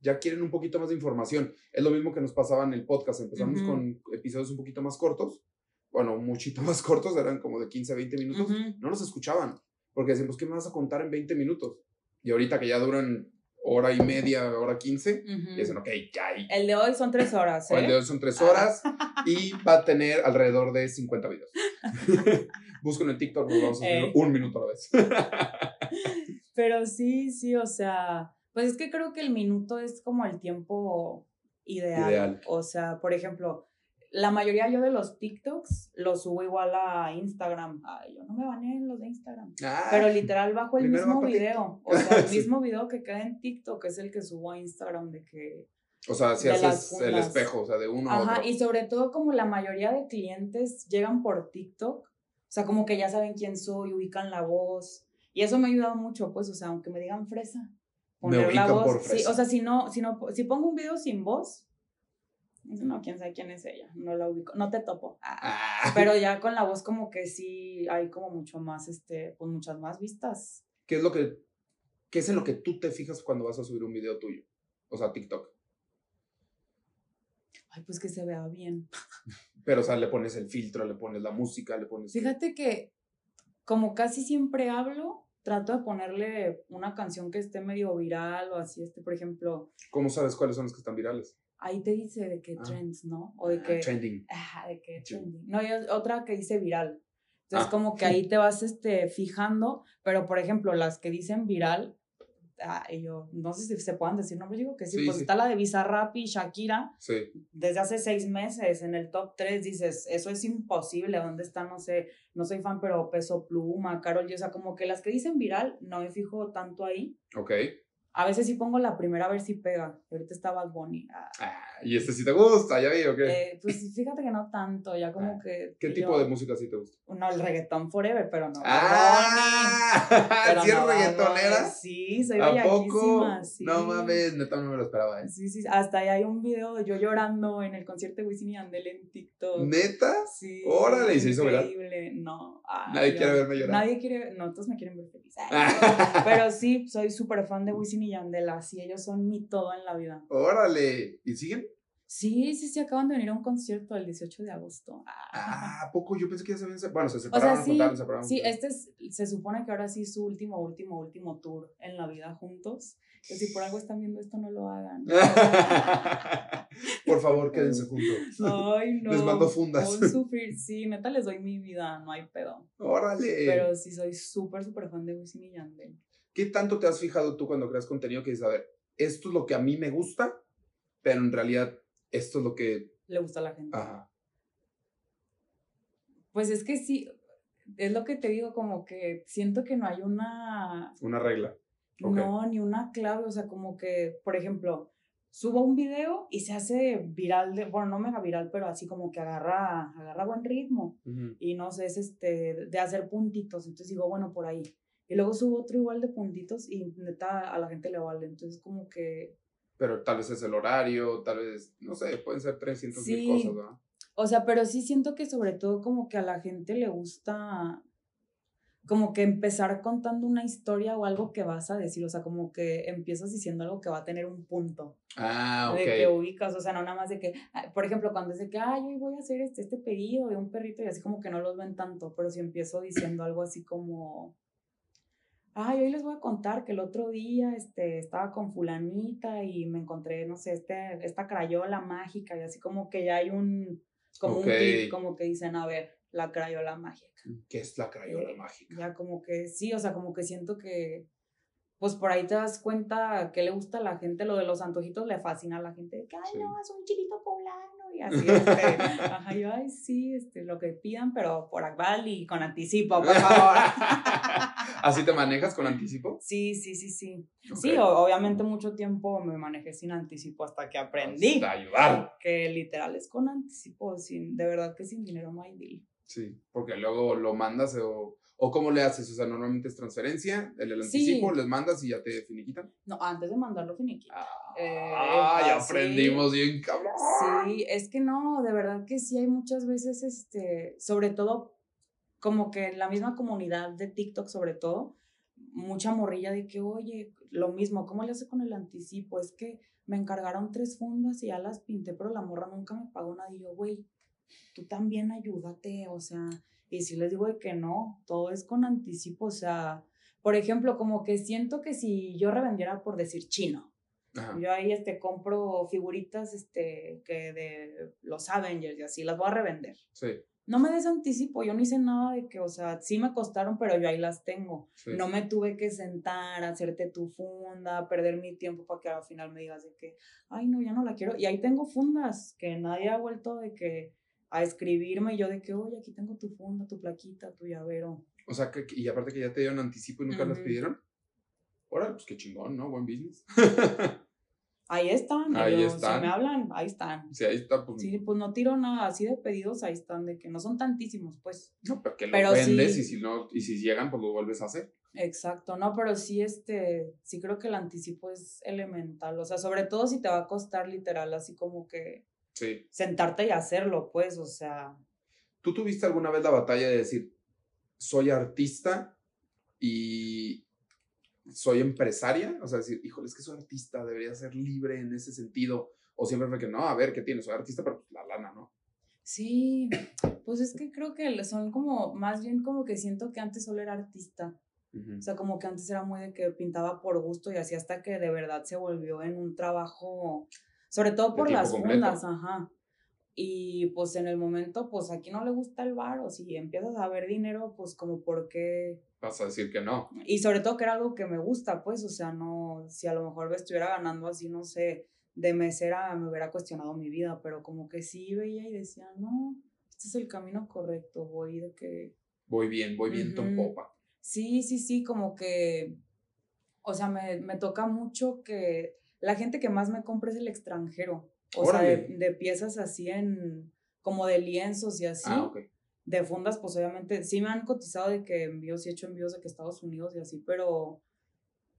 Ya quieren un poquito más de información. Es lo mismo que nos pasaba en el podcast. Empezamos con episodios un poquito más cortos. Bueno, muchito más cortos, eran como de 15 a 20 minutos. No los escuchaban. Porque decían, pues, ¿qué me vas a contar en 20 minutos? Y ahorita que ya duran hora y media, hora 15,
Ujú.
y dicen, ok, ya.
El de hoy son tres horas, ¿eh?
El de hoy son 3 horas y va a tener alrededor de 50 videos. Busquen en TikTok, nos vamos a subir
Eh.
un minuto a la vez.
Pero sí, sí, o sea, pues es que creo que el minuto es como el tiempo ideal.
Ideal.
O sea, por ejemplo, la mayoría yo de los TikToks los subo igual a Instagram. Ay, yo no me baneen los de Instagram.
Ah,
Pero literal bajo el mismo video. O sea, el mismo video que queda en TikTok es el que subo a Instagram de que
o sea, si haces el espejo, o sea, de uno a
Ajá,
otro.
y sobre todo como la mayoría de clientes llegan por TikTok, o sea, como que ya saben quién soy, ubican la voz, y eso me ha ayudado mucho, pues, o sea, aunque me digan fresa,
Me
poner la voz,
por
sí,
fresa.
o sea, si no, si no, si pongo un video sin voz, no, quién sabe quién es ella, no la ubico, no te topo, Ah,
Ah,
pero ya con la voz como que sí hay como mucho más, este, pues muchas más vistas.
¿Qué es lo que, qué es en lo que tú te fijas cuando vas a subir un video tuyo? O sea, TikTok.
Ay, pues que se vea bien.
Pero, o sea, le pones el filtro, le pones la música, le pones...
Fíjate que como casi siempre hablo, trato de ponerle una canción que esté medio viral o así, este, por ejemplo,
¿Cómo sabes cuáles son los que están virales?
Ahí te dice de qué
Ah.
trends, ¿no? O de que,
Trending.
ajá, de qué
Sí.
trending. No, y otra que dice viral. Entonces,
Ah.
como que ahí te vas este, fijando, pero por ejemplo, las que dicen viral, ah, yo no sé si se puedan decir nombres, digo que sí,
Sí,
pues
sí.
está la de Bizarrap y Shakira,
Sí.
desde hace seis meses en el top 3 dices, eso es imposible, ¿dónde está? No sé, no soy fan, pero Peso Pluma, Carol G, o sea, como que las que dicen viral, no me fijo tanto ahí.
Ok.
A veces sí pongo la primera a ver si pega. Ahorita está Bad. Ah,
Ah, y este sí te gusta, ya vi, ¿o qué?
eh, pues fíjate que no tanto, ya como
Ah,
que...
¿Qué
yo-
tipo de música sí te gusta?
No, el reggaetón forever, pero no.
¡Ah! ¿Sí
no
reggaetonera?
Bunny. Sí, soy
¿A poco?
sí.
No mames, neta no me lo esperaba, ¿eh?
Sí, sí, hasta ahí hay un video de yo llorando en el concierto de Wisin y Yandel en TikTok.
¿Neta?
Sí.
Órale, ¿y se hizo viral?
Increíble, no. ay,
Nadie
yo-
quiere verme llorar.
Nadie quiere, no, todos me quieren ver feliz. Pero sí, soy súper fan de Wisin y Yandel, así ellos son mi todo en la vida.
Órale. ¿Y siguen?
Sí, sí, sí, acaban de venir a un concierto el 18 de agosto. Ah.
Ah, ¿a poco? Yo pensé que ya se habían separado. Bueno, se
O
separaron,
sea, sí,
juntaron, se separaron.
sí, este es, se supone que ahora sí es su último, último, último tour en la vida juntos. Entonces, si por algo están viendo esto, no lo hagan.
Por favor, quédense juntos.
Ay, no.
Les mando fundas.
Puedo sufrir, sí, neta les doy mi vida, no hay pedo.
Órale.
Pero sí soy súper, súper fan de Wisin y Yandel.
¿Qué tanto te has fijado tú cuando creas contenido que dices, a ver, esto es lo que a mí me gusta, pero en realidad esto es lo que...
Le gusta a la gente.
Ajá.
Pues es que sí, es lo que te digo, como que siento que no hay una,
Una regla.
No, ni una clave, o sea, como que, por ejemplo, subo un video y se hace viral, de, bueno, no mega viral, pero así como que agarra, agarra buen ritmo y no sé, es este, de hacer puntitos, entonces digo, bueno, por ahí. Y luego subo otro igual de puntitos y neta a la gente le vale, entonces como que,
Pero tal vez es el horario, tal vez, no sé, pueden ser 300
Sí.
mil cosas, ¿verdad?
O sea, pero sí siento que sobre todo como que a la gente le gusta como que empezar contando una historia o algo que vas a decir, o sea, como que empiezas diciendo algo que va a tener un punto,
Ah,
de que
ok.
ubicas, o sea, no nada más de que, ah, por ejemplo, cuando es de que, ay, hoy voy a hacer este, este pedido de un perrito y así como que no los ven tanto, pero si empiezo diciendo algo así como, ay, hoy les voy a contar que el otro día este, estaba con fulanita y me encontré, no sé, este, esta crayola mágica y así como que ya hay un, como un clic, como que dicen, a ver, la crayola mágica.
¿Qué es la crayola
Eh,
mágica?
Ya como que sí, o sea, como que siento que, pues por ahí te das cuenta que le gusta a la gente, lo de los antojitos le fascina a la gente, de que, ay,
Sí.
no, es un chilito poblano, y así, este, ajá, yo, ay, sí, este, lo que pidan, pero por Akbal y con anticipo, por favor.
¿Así te manejas con anticipo?
sí, sí, sí, sí.
Ok.
Sí, obviamente mucho tiempo me manejé sin anticipo hasta que aprendí.
Hasta ayudar.
Que literal es con anticipo, sin, de verdad que sin dinero no hay deal.
Sí, porque luego lo mandas o, o cómo le haces, o sea, normalmente es transferencia, el, el
Sí.
anticipo, les mandas y ya te finiquitan.
No, antes de mandarlo finiquito. Eh,
Ah, ya
así.
aprendimos bien, cabrón.
Sí, es que no, de verdad que sí hay muchas veces, este, sobre todo como que en la misma comunidad de TikTok, sobre todo, mucha morrilla de que, oye, lo mismo, ¿cómo le hace con el anticipo? Es que me encargaron tres fundas y ya las pinté, pero la morra nunca me pagó nada. Y yo, güey, tú también ayúdate, o sea, y si les digo de que no, todo es con anticipo, o sea, por ejemplo, como que siento que si yo revendiera por decir chino,
Ajá.
yo ahí este, compro figuritas este, que de los Avengers y así, las voy a revender.
Sí,
No me des anticipo, yo no hice nada de que, o sea, sí me costaron, pero yo ahí las tengo.
sí.
No me tuve que sentar, hacerte tu funda, perder mi tiempo para que al final me digas de que, ay, no, ya no la quiero. Y ahí tengo fundas que nadie ha vuelto de que a escribirme y yo de que, oye, aquí tengo tu funda, tu plaquita, tu llavero.
O sea, que, y aparte que ya te dieron anticipo y nunca las
Ujú.
pidieron. Órale, pues qué chingón, ¿no? Buen business.
Ahí están,
Ahí
ellos,
están.
si me hablan, ahí están.
Sí, ahí está, pues.
Sí, pues no tiro nada así de pedidos, ahí están, de que no son tantísimos, pues.
No, pero que lo
Pero
vendes
sí.
y si no, y si llegan, pues lo vuelves a hacer.
Exacto, no, pero sí, este, sí creo que el anticipo es elemental, o sea, sobre todo si te va a costar literal, así como que
Sí.
sentarte y hacerlo, pues, o sea,
¿Tú tuviste alguna vez la batalla de decir, soy artista y soy empresaria? O sea, decir, híjole, es que soy artista, debería ser libre en ese sentido. O siempre fue que no, a ver, ¿qué tienes? Soy artista, pero pues, la lana, ¿no?
sí, pues es que creo que son como, más bien como que siento que antes solo era artista, o sea, como que antes era muy de que pintaba por gusto y así hasta que de verdad se volvió en un trabajo, Sobre todo por las
completo.
fundas, ajá. Y pues en el momento, pues aquí no le gusta el bar, o si empiezas a ver dinero, pues como por qué.
Vas a decir que no.
Y sobre todo que era algo que me gusta, pues, o sea, no, si a lo mejor me estuviera ganando así, no sé, de mesera, me hubiera cuestionado mi vida, pero como que sí veía y decía, no, este es el camino correcto, voy de que
Voy bien, voy bien en
Ujú.
popa.
Sí, sí, sí, como que, o sea, me, me toca mucho que la gente que más me compra es el extranjero. O sea, de, piezas así en, como de lienzos y así.
Ah, ok.
De fundas, pues obviamente, sí me han cotizado de que envíos y he hecho envíos de que Estados Unidos y así, pero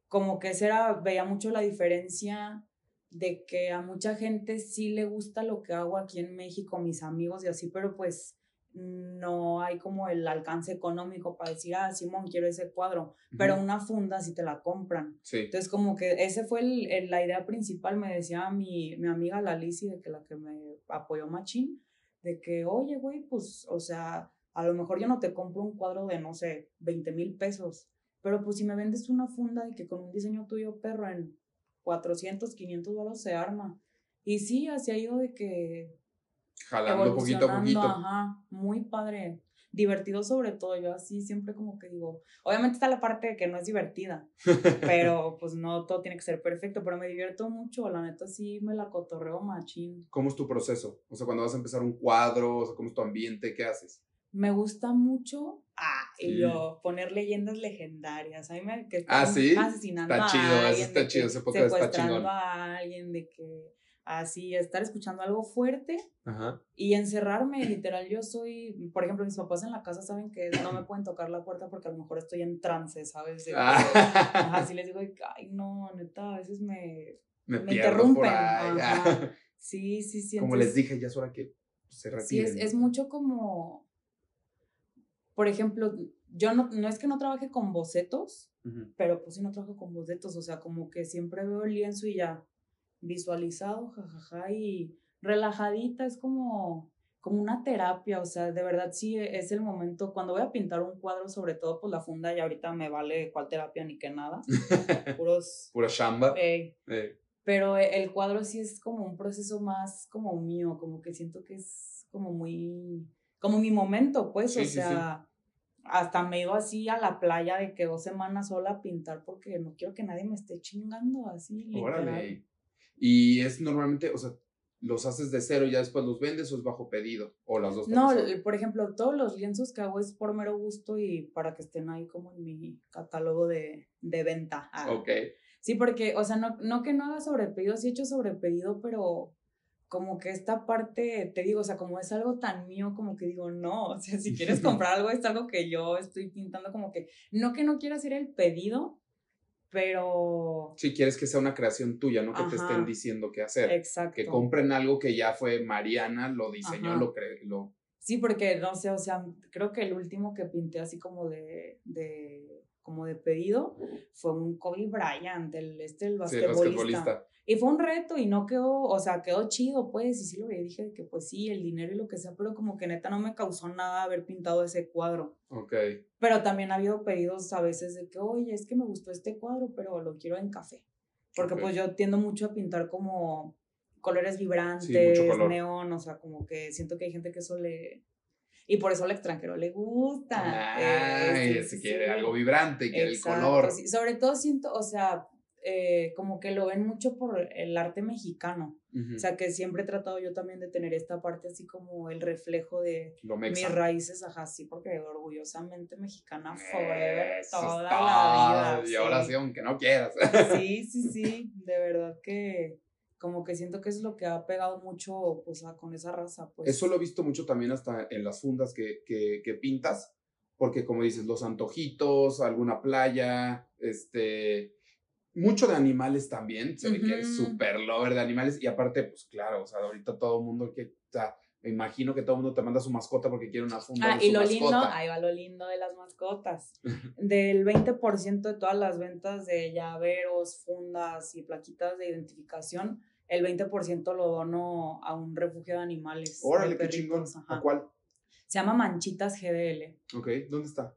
como que esa era, veía mucho la diferencia de que a mucha gente sí le gusta lo que hago aquí en México, mis amigos y así, pero pues no hay como el alcance económico para decir, ah, Simón, quiero ese cuadro, pero una funda sí te la compran.
Sí.
Entonces, como que ese fue el, el- la idea principal, me decía mi, mi amiga la Lizzy, de que la que me apoyó machín, de que, oye, güey, pues, o sea, a lo mejor yo no te compro un cuadro de, no sé, 20 mil pesos, pero pues si me vendes una funda de que con un diseño tuyo, perro, en 400, 500 dólares se arma. Y sí, así ha ido de que
Jalando poquito a poquito.
Ajá, muy padre. Divertido sobre todo, yo así siempre como que digo, obviamente está la parte de que no es divertida, pero pues no todo tiene que ser perfecto, pero me divierto mucho, la neta sí me la cotorreo machín.
¿Cómo es tu proceso? O sea, cuando vas a empezar un cuadro, o sea, ¿cómo es tu ambiente? ¿Qué haces?
Me gusta mucho, ah,
Sí.
y yo, poner leyendas legendarias, a mí me, que
Ah,
están
¿sí?
asesinando
Está
a
chido, eso
alguien,
está chido, ese podcast está chingón.
a alguien, de que así, estar escuchando algo fuerte,
Ajá.
Y encerrarme, literal, yo soy, por ejemplo, mis papás en la casa saben que no me pueden tocar la puerta porque a lo mejor estoy en trance, ¿sabes? De que,
Ah.
Así les digo, ay, no, neta, a veces me,
Me,
interrumpen. ajá. Sí, sí, sí.
Como
entonces,
les dije, ya es hora que se
Sí,
retiren.
es,
¿no?
es mucho como, por ejemplo, yo no, no es que no trabaje con bocetos, pero pues sí no trabajo con bocetos, o sea, como que siempre veo el lienzo y ya visualizado, jajaja, y relajadita, es como, como una terapia, o sea, de verdad sí es el momento, cuando voy a pintar un cuadro, sobre todo pues la funda, y ahorita me vale cuál terapia ni qué nada, puros,
Pura chamba.
eh,
Eh,
pero el cuadro sí es como un proceso más como mío, como que siento que es como muy, como mi momento, pues,
Sí,
o
sí, sí.
sea, hasta me he ido así a la playa de que dos semanas sola a pintar porque no quiero que nadie me esté chingando así, literal.
órale. Y es normalmente, o sea, los haces de cero y ya después los vendes o es bajo pedido. O las dos.
No, por ejemplo, todos los lienzos que hago es por mero gusto y para que estén ahí como en mi catálogo de, de venta. Ah.
Ok.
Sí, porque, o sea, no, no que no haga sobrepedido, sí he hecho sobrepedido, pero como que esta parte, te digo, o sea, como es algo tan mío, como que digo, no, o sea, si quieres comprar algo, es algo que yo estoy pintando, como que, no que no quiera hacer el pedido, pero...
Si quieres que sea una creación tuya, no que te estén diciendo qué hacer.
Exacto.
Que compren algo que ya fue Mariana, lo diseñó,
Ajá.
lo creó. Lo...
Sí, porque no sé, o sea, creo que el último que pinté así como de, de como de pedido fue un Kobe Bryant, el este el
Sí, el
basquetbolista. Y fue un reto y no quedó, o sea, quedó chido, pues, y sí lo dije que pues sí, el dinero y lo que sea, pero como que neta no me causó nada haber pintado ese cuadro.
Ok.
Pero también ha habido pedidos a veces de que, oye, es que me gustó este cuadro, pero lo quiero en café. Porque
Ok.
pues yo tiendo mucho a pintar como colores vibrantes,
color.
neón, o sea, como que siento que hay gente que eso le... Y por eso al extranjero le gusta. eh,
Ay,
sí, sí,
quiere
sí.
algo vibrante, quiere el
Exacto,
color.
sí. Sobre todo siento, o sea, eh, como que lo ven mucho por el arte mexicano.
Ujú.
O sea, que siempre he tratado yo también de tener esta parte así como el reflejo de mis raíces, ajá, sí, porque orgullosamente mexicana forever,
Eso
toda
es
la vida.
Y ahora sí, aunque no quieras.
Sí, sí, sí, de verdad que como que siento que es lo que ha pegado mucho, pues, a- con esa raza, pues.
Eso lo he visto mucho también hasta en las fundas que, que, que pintas, porque como dices, los antojitos, alguna playa, este, mucho de animales también, se ve que eres
Ujú.
súper lover de animales y aparte, pues claro, o sea, ahorita todo el mundo que, o sea, me imagino que todo el mundo te manda su mascota porque quiere una funda
Ah,
de
y
su
lo
mascota.
lindo, ahí va lo lindo de las mascotas. Del 20% de todas las ventas de llaveros, fundas y plaquitas de identificación, el 20% lo dono a un refugio de animales. de
Órale, qué chingón. ¿A cuál?
Se llama Manchitas GDL.
Ok, ¿dónde está?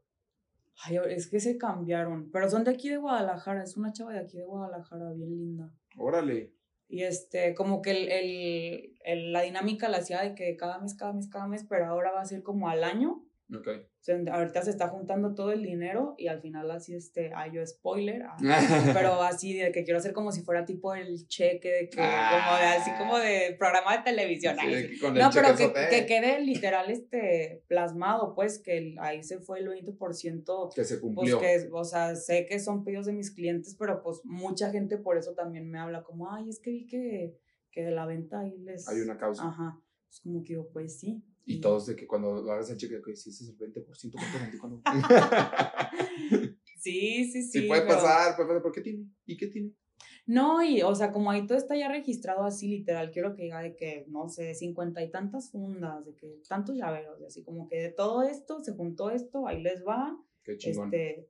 Ay, es que se cambiaron, pero son de aquí de Guadalajara, es una chava de aquí de Guadalajara, bien linda.
Órale.
Y este, como que el, el, el- la dinámica la hacía de que cada mes, cada mes, cada mes, pero ahora va a ser como al año.
Ok.
O sea, ahorita se está juntando todo el dinero y al final así, este, ay, yo spoiler, ah, pero así de que quiero hacer como si fuera tipo el cheque, de que, como de, así como de programa de televisión.
Sí,
sí. No, pero que, que quede literal este plasmado, pues, que el- ahí se fue el 20%,
que se
pues
cumplió.
que, o sea, sé que son pedidos de mis clientes, pero pues mucha gente por eso también me habla como, ay, es que vi que, que de la venta ahí les...
Hay una causa.
Ajá, es como que digo, pues sí.
Y todos de que cuando lo hagas el cheque, que si ese es el 20%, ¿cuánto cuando?
Sí, sí, sí.
Sí, puede
pero-
pasar, puede pasar. ¿Por qué tiene? ¿Y qué tiene?
No, y o sea, como ahí todo está ya registrado así literal, quiero que diga de que, no sé, cincuenta y tantas fundas, de que tantos llaveros, así como que de todo esto, se juntó esto, ahí les va.
Qué chingón.
Este,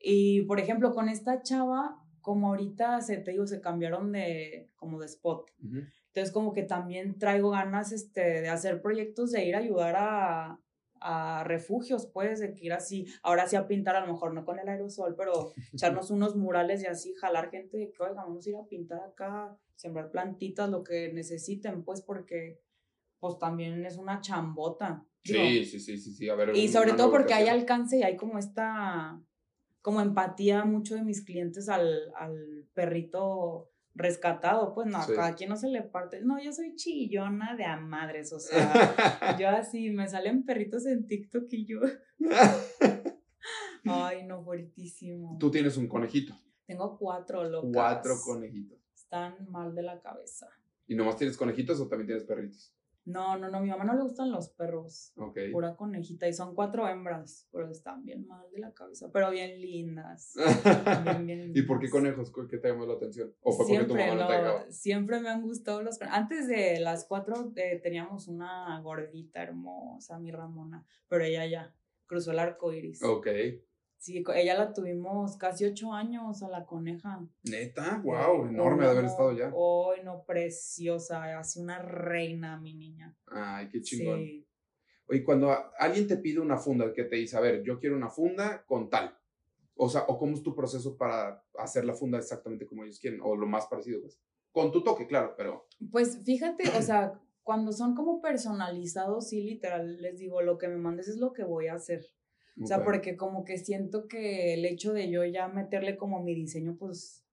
y por ejemplo, con esta chava, como ahorita se te digo, se cambiaron de, como de spot.
Ujú.
Entonces, como que también traigo ganas este, de hacer proyectos, de ir a ayudar a, a refugios, pues, de que ir así, ahora sí a pintar, a lo mejor no con el aerosol, pero echarnos unos murales y así, jalar gente de que, oiga, vamos a ir a pintar acá, sembrar plantitas, lo que necesiten, pues, porque, pues, también es una chambota. Digo,
Sí, sí, sí, sí, sí. A ver.
y sobre todo porque hay alcance y hay como esta, como empatía mucho de mis clientes al, al perrito rescatado, pues no,
Sí.
a cada quien no se le parte, no, yo soy chillona de a madres, o sea, yo así, me salen perritos en TikTok y yo, ay, no, fuertísimo.
Tú tienes un conejito.
Tengo cuatro locas.
Cuatro conejitos.
Están mal de la cabeza.
¿Y nomás tienes conejitos o también tienes perritos?
No, no, no, mi mamá no le gustan los perros.
Ok.
Pura conejita. Y son cuatro hembras, pero están bien mal de la cabeza, pero bien lindas. Bien, bien
¿Y por qué
lindas.
conejos? ¿Qué te llamó la atención? ¿O fue porque tu
Siempre,
mamá no te
siempre me han gustado los conejos. Antes de las cuatro eh, teníamos una gordita hermosa, mi Ramona, pero ella ya cruzó el arco iris.
Ok.
Sí, ella la tuvimos casi ocho años a la coneja.
Neta, wow,
Eh,
enorme de haber estado ya.
Ay, no, preciosa, así una reina, mi niña.
Ay, qué chingón.
Sí.
Oye, cuando alguien te pide una funda, que te dice, a ver, yo quiero una funda con tal. O sea, o cómo es tu proceso para hacer la funda exactamente como ellos quieren, o lo más parecido, pues. Con tu toque, claro, pero.
Pues fíjate, o sea, cuando son como personalizados, sí, literal, les digo, lo que me mandes es lo que voy a hacer. O sea,
ok.
porque como que siento que el hecho de yo ya meterle como mi diseño, pues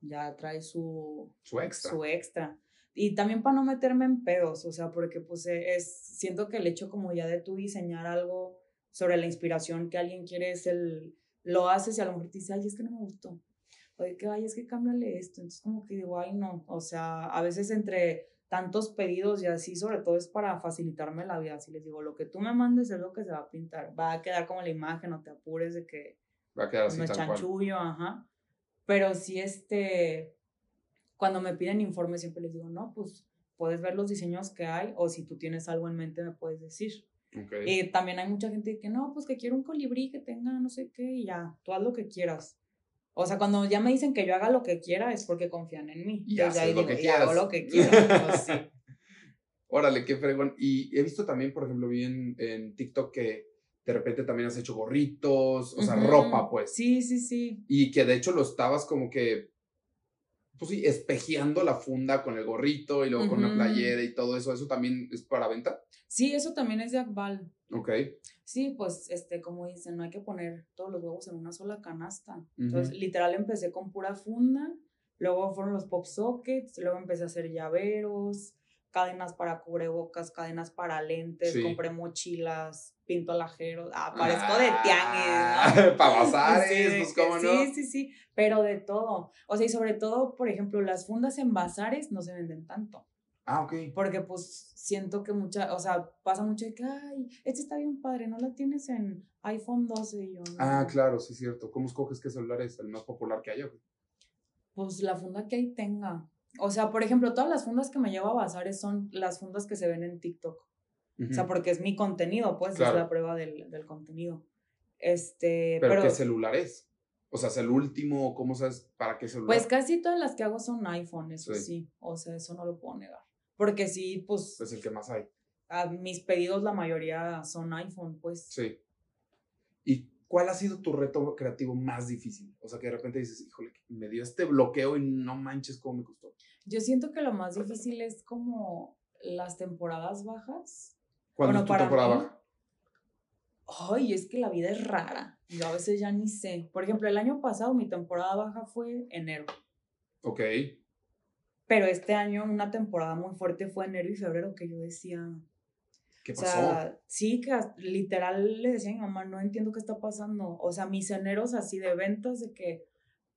ya trae su,
Su extra.
su extra. Y también para no meterme en pedos, o sea, porque pues e- es, siento que el hecho como ya de tú diseñar algo sobre la inspiración que alguien quiere es el, lo haces y a lo mejor te dice, ay, es que no me gustó. O de que, ay, es que cámbiale esto. Entonces como que digo, ay, no. O sea, a veces entre tantos pedidos y así, sobre todo es para facilitarme la vida. Si les digo, lo que tú me mandes es lo que se va a pintar. Va a quedar como la imagen, no te apures de que
Va a quedar así
no es
tal cual.
chanchullo, ajá. Pero sí, este, cuando me piden informes siempre les digo, no, pues puedes ver los diseños que hay o si tú tienes algo en mente me puedes decir.
Ok.
Y también hay mucha gente que no, pues que quiero un colibrí que tenga no sé qué y ya, tú haz lo que quieras. O sea, cuando ya me dicen que yo haga lo que quiera es porque confían en mí.
Y
Entonces,
haces
ahí
lo
digo,
que
"Y hago
quieras".
lo que pues, sí.
Órale, qué fregón. Y he visto también, por ejemplo, vi en, en TikTok que de repente también has hecho gorritos, o sea, ropa, pues.
Sí, sí, sí.
Y que de hecho lo estabas como que, pues sí, espejeando la funda con el gorrito y luego con
Ujú.
playera y todo eso. ¿Eso también es para venta?
Sí, eso también es de Akbal.
Ok.
Sí, pues, este, como dicen, no hay que poner todos los huevos en una sola canasta. Entonces, literal, empecé con pura funda, luego fueron los pop sockets, luego empecé a hacer llaveros, cadenas para cubrebocas, cadenas para lentes,
Sí.
compré mochilas, pinto alajeros, ah, parezco de tianguis, ¿no?
para bazares,
Sí,
pues cómo no.
Sí, sí, sí, pero de todo. O sea, y sobre todo, por ejemplo, las fundas en bazares no se venden tanto.
Ah, ok.
Porque pues siento que mucha, o sea, pasa mucho de que, ay, este está bien padre, no la tienes en iPhone 12 y yo. "No".
Ah, claro, sí es cierto. ¿Cómo escoges qué celular es el más popular que haya?
Pues la funda que ahí tenga. O sea, por ejemplo, todas las fundas que me llevo a bazares son las fundas que se ven en TikTok. O sea, porque es mi contenido, pues
Claro.
es la prueba del, del contenido. Este,
¿Pero,
pero,
qué celular es? O sea, ¿es el último? ¿Cómo sabes para qué celular?
pues casi todas las que hago son iPhone, eso
Sí.
sí. O sea, eso no lo puedo negar. Porque sí, pues
es el que más hay.
a mis pedidos la mayoría son iPhone, pues.
Sí. ¿Y ¿cuál ha sido tu reto creativo más difícil? O sea, que de repente dices, híjole, me dio este bloqueo y no manches cómo me costó.
Yo siento que lo más difícil es como las temporadas bajas.
¿Cuándo
Bueno,
es tu
para
temporada
mí-
baja?
Ay, es que la vida es rara. Yo a veces ya ni sé. Por ejemplo, el año pasado mi temporada baja fue enero.
Ok.
Pero este año una temporada muy fuerte fue enero y febrero que yo decía,
¿Qué
o
pasó?
sea, sí que literal le decía a mi mamá, no entiendo qué está pasando. O sea, mis eneros así de ventas de que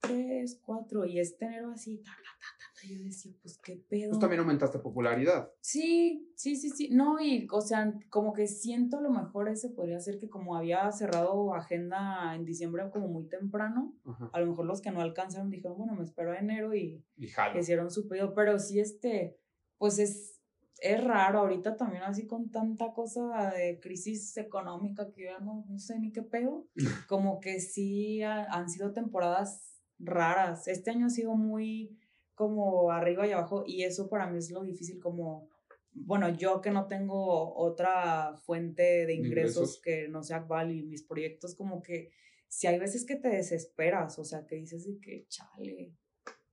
tres, cuatro y este enero así, ta, ta, ta, ta. Yo decía, pues qué pedo.
Pues también aumentaste popularidad.
Sí, sí, sí, sí. No, y o sea, como que siento a lo mejor ese podría ser que como había cerrado agenda en diciembre como muy temprano,
Ajá.
a lo mejor los que no alcanzaron dijeron, bueno, me espero a enero y hicieron su pedido, pero sí, este, pues es, es raro ahorita también así con tanta cosa de crisis económica que ya no, no sé ni qué pedo, como que sí ha- han sido temporadas raras. Este año ha sido muy como arriba y abajo y eso para mí es lo difícil como... Bueno, yo que no tengo otra fuente de ingresos,
ingresos.
que no sea Akbal y mis proyectos, como que si hay veces que te desesperas, o sea, que dices de que, chale,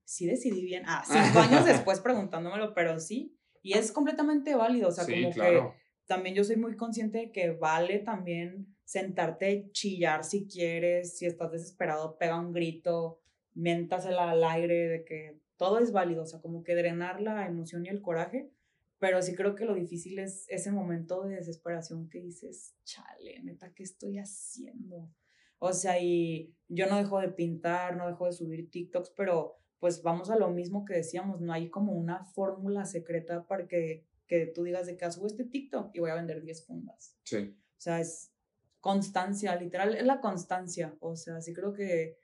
sí decidí bien. Ah, cinco años después preguntándomelo, pero sí. Y es completamente válido, o sea,
sí,
como
claro.
que también yo soy muy consciente de que vale también sentarte, chillar si quieres, si estás desesperado, pega un grito, miéntasela al aire, de que todo es válido, o sea, como que drenar la emoción y el coraje, pero sí creo que lo difícil es ese momento de desesperación que dices, chale, neta, ¿qué estoy haciendo? O sea, y yo no dejo de pintar, no dejo de subir TikToks, pero pues vamos a lo mismo que decíamos, no hay como una fórmula secreta para que, que tú digas de que "Ah, subo este TikTok y voy a vender 10 fundas.
Sí.
O sea, es constancia, literal, es la constancia. O sea, sí creo que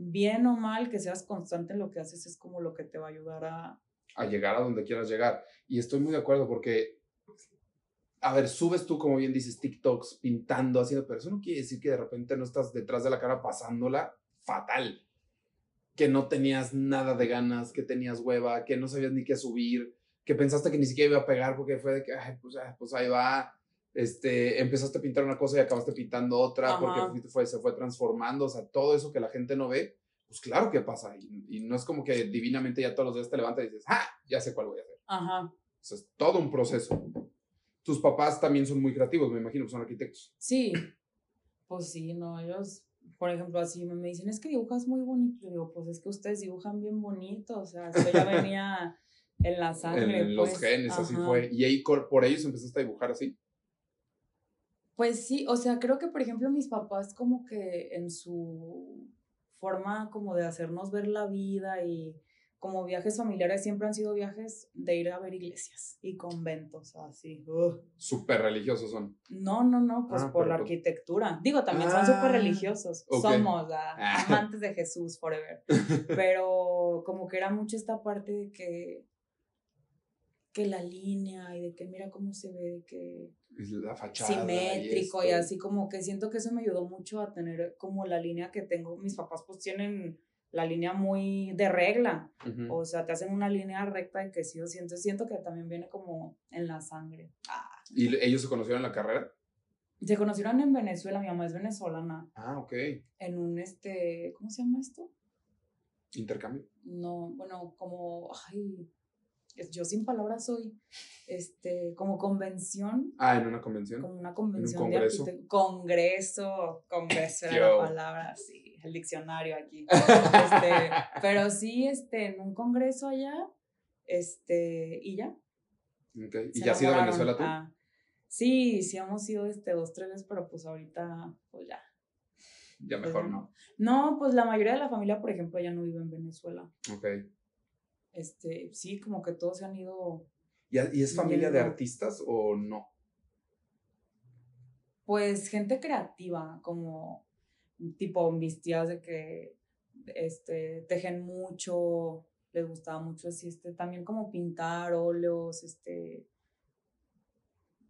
bien o mal que seas constante en lo que haces es como lo que te va a ayudar a...
a llegar a donde quieras llegar. Y estoy muy de acuerdo porque, a ver, subes tú, como bien dices, TikToks pintando, haciendo, pero eso no quiere decir que de repente no estás detrás de la cara pasándola fatal. Que no tenías nada de ganas, que tenías hueva, que no sabías ni qué subir, que pensaste que ni siquiera iba a pegar porque fue de que, pues, pues ahí va. Este, empezaste a pintar una cosa y acabaste pintando otra
Ajá.
porque fue- se fue transformando, o sea, todo eso que la gente no ve, pues claro que pasa. Y, y no es como que divinamente ya todos los días te levantas y dices, ah, ya sé cuál voy a hacer.
Ajá.
O sea, es todo un proceso. Tus papás también son muy creativos, me imagino, son arquitectos.
Sí. Pues sí, no, ellos, por ejemplo, así me dicen, es que dibujas muy bonito. Yo digo, pues es que ustedes dibujan bien bonito. O sea, esto ya venía en la
En,
sangre.
en los
pues.
genes, así
Ajá.
fue. Y ahí por ellos empezaste a dibujar así.
Pues sí, o sea, creo que por ejemplo mis papás como que en su forma como de hacernos ver la vida y como viajes familiares siempre han sido viajes de ir a ver iglesias y conventos, así. ugh.
Súper religiosos son.
No, no, no, pues
Ah,
por la
pues-
arquitectura. Digo, también son
Ah,
súper religiosos. Somos Ah. amantes de Jesús forever. Pero como que era mucho esta parte de que que la línea y de que mira cómo se ve, de que
Es La fachada.
simétrico y, así como que siento que eso me ayudó mucho a tener como la línea que tengo. Mis papás pues tienen la línea muy de regla, o sea, te hacen una línea recta y que sí, yo siento, siento que también viene como en la sangre. Ah.
¿Y ellos se conocieron en la carrera?
Se conocieron en Venezuela, mi mamá es venezolana,
Ah, ok.
en un este, ¿cómo se llama esto?
Intercambio.
No, bueno, como, ay, yo sin palabras soy, este, como convención
Ah, en una convención.
como una convención
congreso?
de arquitectos. Congreso, congreso era la palabra, sí, el diccionario aquí. Este, pero sí, este, en un congreso allá, este, y ya.
Ok. ¿Y
se
ya has ido a. Venezuela tú?
Ah, sí, sí hemos ido este, dos, tres veces, pero pues ahorita, pues ya.
ya mejor
pues,
no.
No, pues la mayoría de la familia, por ejemplo, ya no vive en Venezuela.
Ok.
Este, sí, como que todos se han ido
¿Y, es familia de artistas o no?
Pues gente creativa, como tipo mis tías de que este, tejen mucho, les gustaba mucho así, este, también como pintar, óleos, este,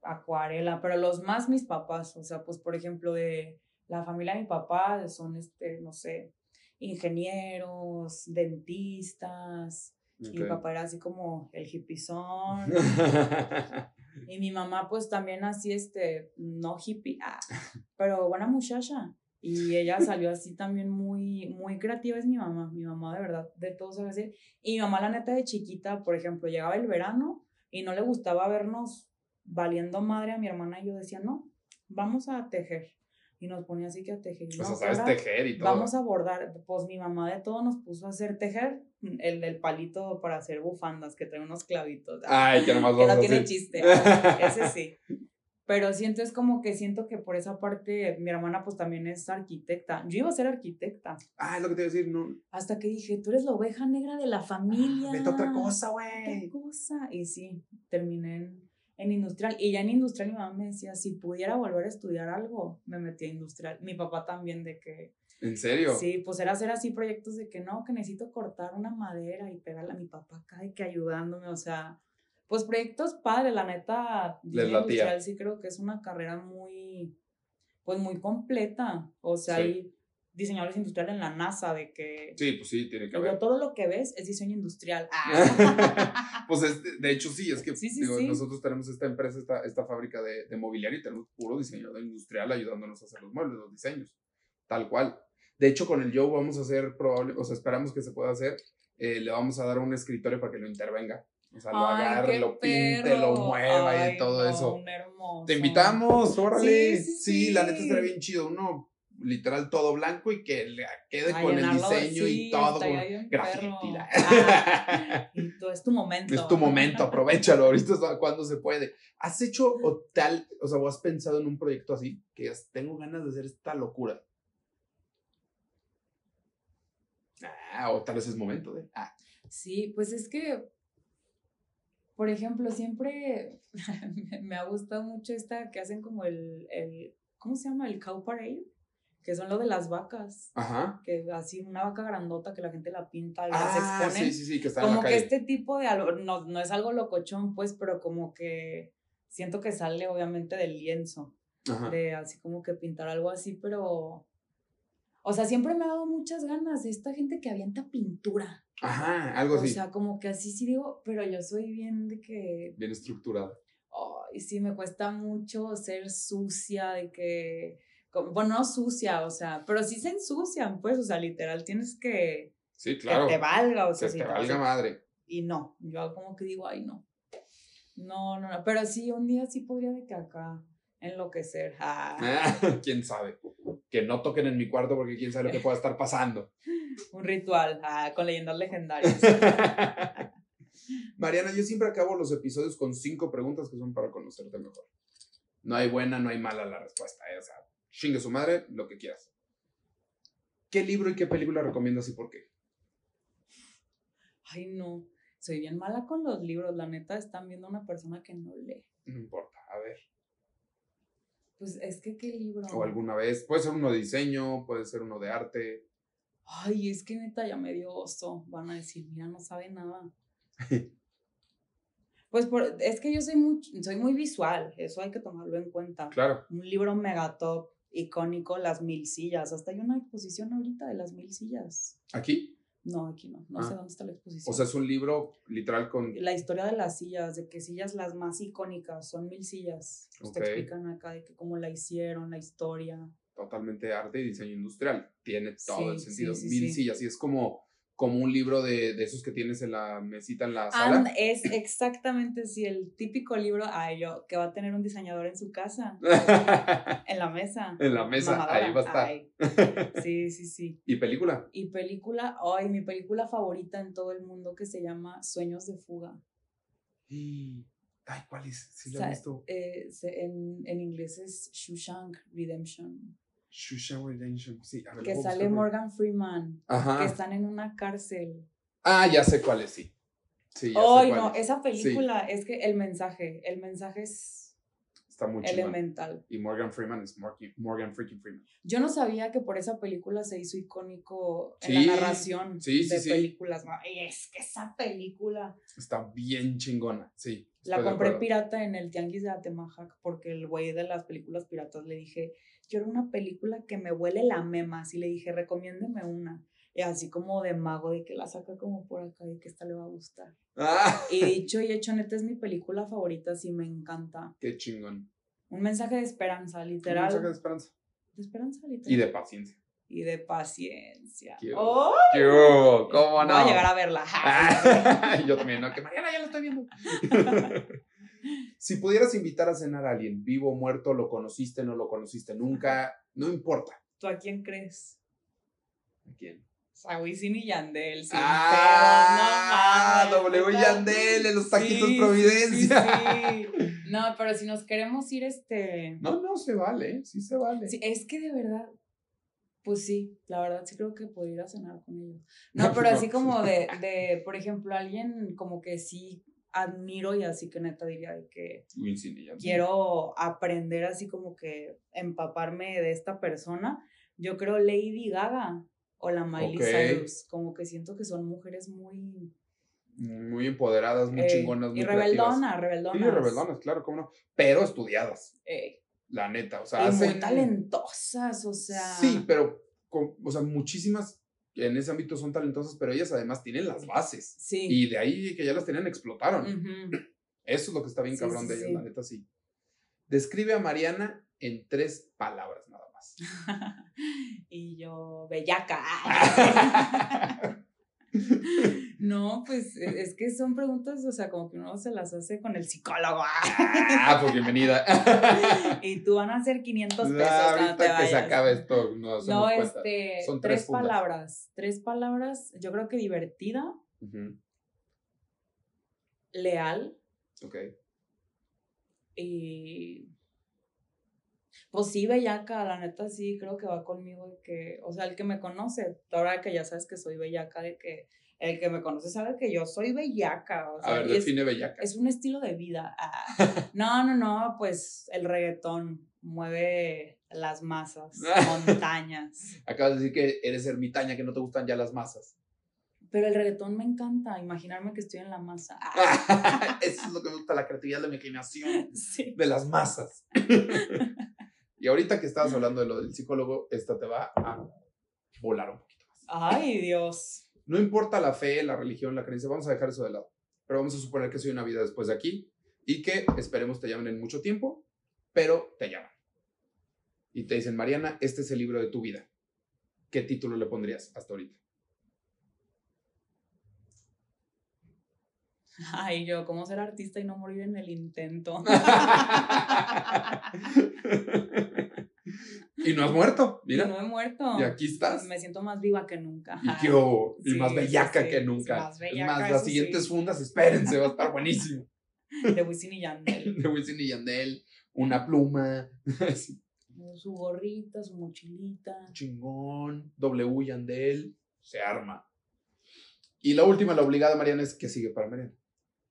acuarela, pero los más mis papás, o sea, pues por ejemplo de la familia de mi papá son, este, no sé, ingenieros, dentistas, y mi papá era así como el hippizón, y mi mamá, pues también así, este, no hippie, ah, pero buena muchacha. Y ella salió así también muy, muy creativa, es mi mamá, mi mamá de verdad, de todo sabe hacer. Y mi mamá, la neta, de chiquita, por ejemplo, llegaba el verano y no le gustaba vernos valiendo madre a mi hermana y yo decía, no, vamos a tejer. Y nos ponía así que a tejer.
O sea, sabes tejer y todo.
Vamos a bordar. Pues mi mamá de todo nos puso a hacer tejer el del palito para hacer bufandas, que trae unos clavitos.
Ay, que nomás
que no tiene chiste. Ah, Ese sí. Pero siento es como que siento que por esa parte mi hermana pues también es arquitecta. Yo iba a ser arquitecta.
Ah, es lo que te iba a decir, no.
Hasta que dije, tú eres la oveja negra de la familia.
Ah, Vete otra cosa,
Otra
güey.
cosa. Y sí, terminé en, en industrial. Y ya en industrial mi mamá me decía, si pudiera volver a estudiar algo, me metí a industrial. Mi papá también de que,
¿En serio?
sí, pues era hacer así proyectos de que no, que necesito cortar una madera y pegarla a mi papá acá y que ayudándome, o sea, pues proyectos padres, la neta,
Les
diseño
latía.
industrial sí creo que es una carrera muy, pues muy completa. O sea,
Sí.
hay diseñadores industriales en la NASA de que...
Sí, pues sí, tiene que haber.
todo lo que ves es diseño industrial. Ah.
pues es- de hecho sí, es que
Sí, sí,
digo,
sí.
nosotros tenemos esta empresa, esta, esta fábrica de, de mobiliario y tenemos puro diseñador industrial ayudándonos a hacer los muebles, los diseños, tal cual. De hecho, con el Joe vamos a hacer probable, o sea, esperamos que se pueda hacer, eh, le vamos a dar un escritorio para que lo intervenga. O sea, lo
Ay,
agarre, lo pinte, lo
perro.
mueva y
Ay,
todo
no,
eso.
hermoso.
Te invitamos, órale.
Sí,
Sí,
sí,
la neta
sí.
estaría bien chido. Uno literal todo blanco y que le quede con el diseño y todo.
bien
graffiti,
Ah, es tu momento.
Es tu momento, aprovechalo, ahorita es cuando se puede. ¿Has hecho o tal, o sea, o has pensado en un proyecto así? Que tengo ganas de hacer esta locura. Ah, o tal vez es momento de. Ah,
Sí, pues es que, por ejemplo, siempre me- me ha gustado mucho esta que hacen como el, el, ¿cómo se llama? El cow parade, que son lo de las vacas,
ajá.
que así una vaca grandota que la gente la pinta y
Ah,
las exponen.
sí, sí, sí, que está en
como que este tipo de algo, no, no es algo locochón, pues, pero como que siento que sale obviamente del lienzo,
Ajá.
de así como que pintar algo así, pero, o sea, siempre me ha dado muchas ganas de esta gente que avienta pintura.
Ajá, algo
O
así.
sea, como que así sí digo, pero yo soy bien de que,
bien estructurada.
ay, sí, me cuesta mucho ser sucia, de que, bueno, no sucia, o sea, pero sí se ensucian, pues, o sea, literal, tienes que,
Sí, claro.
que te valga, o
Que
sea, si
te valga madre.
y no, yo como que digo, ay, no. No, no, no, pero sí, un día sí podría de que acá enloquecer. Ah,
quién sabe. Que no toquen en mi cuarto porque quién sabe lo que pueda estar pasando.
un ritual, ah, con leyendas legendarias.
Mariana, yo siempre acabo los episodios con cinco preguntas que son para conocerte mejor. No hay buena, no hay mala la respuesta. ¿eh? O sea, chingue su madre, lo que quieras. ¿Qué libro y qué película recomiendas y por qué?
Ay, no, soy bien mala con los libros, la neta, están viendo a una persona que no lee.
No importa, a ver.
Pues es que qué libro.
O alguna vez. Puede ser uno de diseño, puede ser uno de arte.
Ay, es que neta ya me dio oso. Van a decir, mira, no sabe nada. Pues por- es que yo soy muy, soy muy visual, eso hay que tomarlo en cuenta.
Claro.
Un libro megatop, icónico, Las Mil Sillas. Hasta hay una exposición ahorita de Las Mil Sillas.
Aquí.
No, aquí no, no
Ah.
sé dónde está la exposición.
O sea, es un libro literal con.
la historia de las sillas, de que sillas las más icónicas, son mil sillas. Pues Te
Ok.
explican acá de que cómo la hicieron, la historia.
totalmente arte y diseño industrial. Tiene todo el
Sí,
sentido.
sí, sí,
Mil sillas. Y es como, como un libro de, de esos que tienes en la mesita en la sala.
And es exactamente sí, el típico libro ay, yo, que va a tener un diseñador en su casa, en la mesa.
en la mesa,
Mamadora.
ahí va a estar.
Ay, sí, sí, sí.
¿Y película?
Y película, ay, mi película favorita en todo el mundo que se llama Sueños de Fuga.
Ay, ¿cuál es? Sí, la he visto.
Eh, en, en inglés es Shushank Redemption.
Shusha Redemption. Sí, a ver.
Que sale. Morgan Freeman.
Ajá.
Que están en una cárcel.
Ah, ya sé cuál es, sí. Sí, ya
Ay,
sé cuál
no,
es.
esa película es que el mensaje, el mensaje es
Está muy
elemental.
Y Morgan Freeman es Morgan, Morgan freaking Freeman.
Yo no sabía que por esa película se hizo icónico en
Sí,
la narración
sí, sí,
de
sí.
películas. Y es que esa película
Está bien chingona, sí.
la compré pirata en el Tianguis de Atemajac porque el güey de las películas piratas le dije, quiero una película que me huele la mema. Así le dije, recomiéndeme una. Y así como de mago, de que la saca como por acá y que esta le va a gustar.
Ah,
Y dicho y hecho, neta es mi película favorita, sí me encanta.
qué chingón.
Un mensaje de esperanza,
Un
literal.
mensaje de esperanza.
de esperanza,
Y
literal.
de paciencia.
Y de paciencia.
Qué
¡Oh!
¿Qué? ¿Cómo no?
Voy a llegar a verla.
Yo también, ¿no? Que Mariana ya la estoy viendo. si pudieras invitar a cenar a alguien, vivo o muerto, lo conociste, no lo conociste nunca, no importa.
¿Tú a quién crees?
¿A quién?
A Wisin y Yandel, sin
Ah,
pedos, no mames,
W. Yandel en los taquitos
Sí,
Providencia.
sí, sí. No, pero si nos queremos ir, este.
No, no, se vale, sí se vale.
Sí, es que de verdad, pues sí, la verdad sí creo que podría ir a cenar con ellos.
No,
pero así como de, de, por ejemplo, alguien como que sí admiro y así que neta diría de que quiero aprender así como que empaparme de esta persona. Yo creo Lady Gaga o la Miley
Ok.
Cyrus, como que siento que son mujeres muy...
Muy empoderadas, muy
eh,
chingonas, muy
y
creativas.
rebeldonas,
Sí,
rebeldonas.
claro, cómo no. Pero estudiadas,
Eh,
la neta. O sea,
y muy talentosas, o sea...
Sí, pero, con- o sea, muchísimas en ese ámbito son talentosas, pero ellas además tienen las bases.
Sí.
Y de ahí que ya las tenían, explotaron. Eso es lo que está bien
Sí,
cabrón
sí,
de ellas, la neta, sí. Describe a Mariana en tres palabras nada más.
y yo, bellaca. no, pues e- es que son preguntas, o sea, como que uno se las hace con el psicólogo.
ah, pues bienvenida.
y tú van a hacer 500 pesos
Ah,
cuando te
ahorita que se
vayas.
acabe esto,
No,
cuenta.
este,
Son tres
tres, palabras. Tres palabras, yo creo que divertida,
Ujú,
leal
Ok.
y. Pues sí, bellaca, la neta sí, creo que va conmigo de que, o sea, el que me conoce, ahora que ya sabes que soy bellaca, de que el que me conoce sabe que yo soy bellaca, o sea,
A ver,
y es,
define bellaca.
es un estilo de vida. Ah, No, no, no, pues el reggaetón mueve las masas, montañas.
Acabas de decir que eres ermitaña, que no te gustan ya las masas.
Pero el reggaetón me encanta, imaginarme que estoy en la masa. Ah,
Eso es lo que me gusta, la creatividad, la imaginación
sí.
de las masas. Y ahorita que estabas hablando de lo del psicólogo, esta te va a volar un poquito más.
Ay, Dios.
No importa la fe, la religión, la creencia, vamos a dejar eso de lado. Pero vamos a suponer que soy una vida después de aquí y que esperemos te llamen en mucho tiempo, pero te llaman. Y te dicen, Mariana, este es el libro de tu vida. ¿Qué título le pondrías hasta ahorita?
Ay, yo, ¿cómo ser artista y no morir en el intento?
y no has muerto,
Y
mira.
no he muerto.
Y aquí estás.
Me siento más viva que nunca.
Y, hubo, y
Sí,
más
sí,
bellaca
sí,
que
sí,
nunca.
más
es
bellaca,
más,
eso
las
sí.
siguientes fundas, espérense, va a estar buenísimo.
De Wisin y Yandel.
De Wisin y Yandel, una pluma,
Su gorrita, su mochilita.
chingón, W Yandel, se arma. Y la última, la obligada, Mariana, es que sigue para Mariana.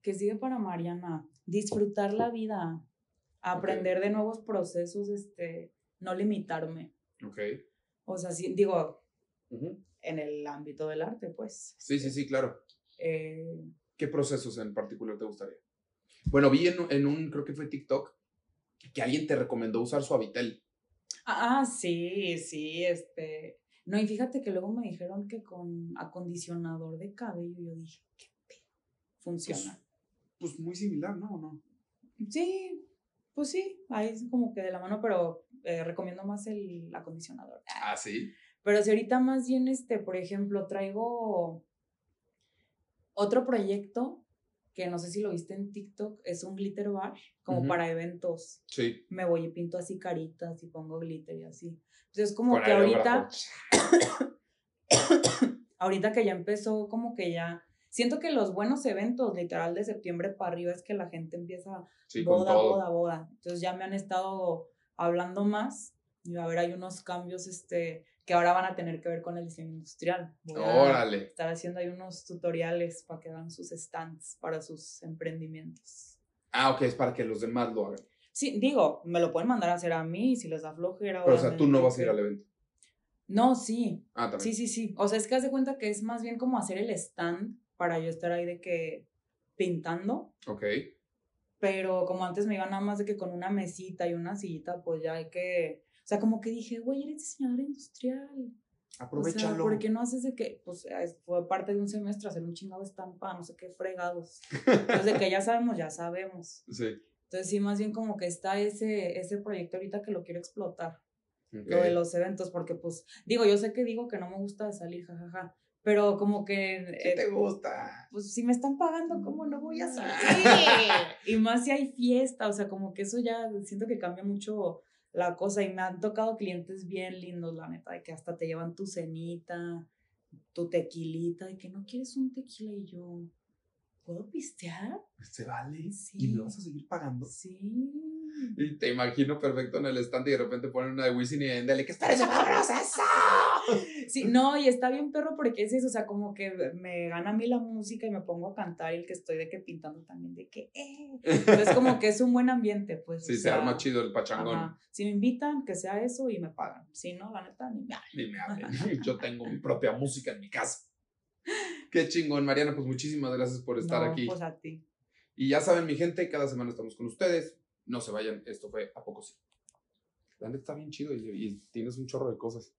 Que sigue para Mariana. Disfrutar la vida. Aprender de nuevos procesos, este, no limitarme.
Ok.
O sea, sí, digo, en el ámbito del arte, pues.
Sí, sí, sí, claro.
Eh,
¿Qué procesos en particular te gustaría? Bueno, vi en, en un, creo que fue TikTok, que alguien te recomendó usar Suavitel.
Ah, sí, sí, este. No, y fíjate que luego me dijeron que con acondicionador de cabello, yo dije, ¿qué pedo? Funciona.
Pues muy similar, ¿no? ¿O no?
Sí, pues sí, ahí es como que de la mano, pero eh, recomiendo más el acondicionador.
Ah, sí.
Pero si ahorita más bien, este, por ejemplo, traigo otro proyecto que no sé si lo viste en TikTok, es un glitter bar, como para eventos.
Sí.
Me voy y pinto así caritas y pongo glitter y así. Entonces, como
Con
que ahorita, ahorita que ya empezó, como que ya. Siento que los buenos eventos, literal, de septiembre para arriba, es que la gente empieza
Sí,
boda, boda, boda. Entonces ya me han estado hablando más y a ver, hay unos cambios este, que ahora van a tener que ver con el diseño industrial. Voy a
Órale.
estar haciendo ahí unos tutoriales para que hagan sus stands para sus emprendimientos.
Ah, ok, es para que los demás lo hagan.
Sí, digo, me lo pueden mandar a hacer a mí si les da flojera.
Pero, o sea, tú no vas a ir al evento.
No, sí,
Ah, también.
sí, sí, sí. O sea, es que haz de cuenta que es más bien como hacer el stand para yo estar ahí de que pintando.
Ok.
Pero como antes me iba nada más de que con una mesita y una sillita, pues ya hay que. O sea, como que dije, güey, eres diseñador industrial. O sea,
Aprovechalo.
¿por qué no haces de que, pues es- fue parte de un semestre hacer un chingado estampa, no sé qué fregados? Entonces, de que ya sabemos, ya sabemos.
Sí.
Entonces, sí, más bien como que está ese, ese proyecto ahorita que lo quiero explotar. lo de los eventos, porque pues, digo, yo sé que digo que no me gusta salir, jajaja, pero como que...
¿Qué te gusta?
Pues si me están pagando, ¿cómo no voy a salir? y más si hay fiesta, o sea, como que eso ya siento que cambia mucho la cosa y me han tocado clientes bien lindos, la neta, de que hasta te llevan tu cenita, tu tequilita, y que no quieres un tequila y yo, ¿puedo pistear?
Se vale. ¿Y me vas a seguir pagando?
Sí.
Y te imagino perfecto en el stand y de repente ponen una de Wisin y y que espérese, vámonos eso.
Sí, no, y está bien perro porque es eso, o sea, como que me gana a mí la música y me pongo a cantar y el que estoy de que pintando también de que, eh. Entonces como que es un buen ambiente, pues.
Sí, se arma chido el pachangón.
Si me invitan, que sea eso y me pagan. Si no, la neta, ni me hablen.
Ni me hablen. Yo tengo mi propia música en mi casa. Qué chingón, Mariana, pues muchísimas gracias por estar aquí.
Pues a ti.
Y ya saben, mi gente, cada semana estamos con ustedes. No se vayan, esto fue A Poco Sí. La neta está bien chido y, y tienes un chorro de cosas.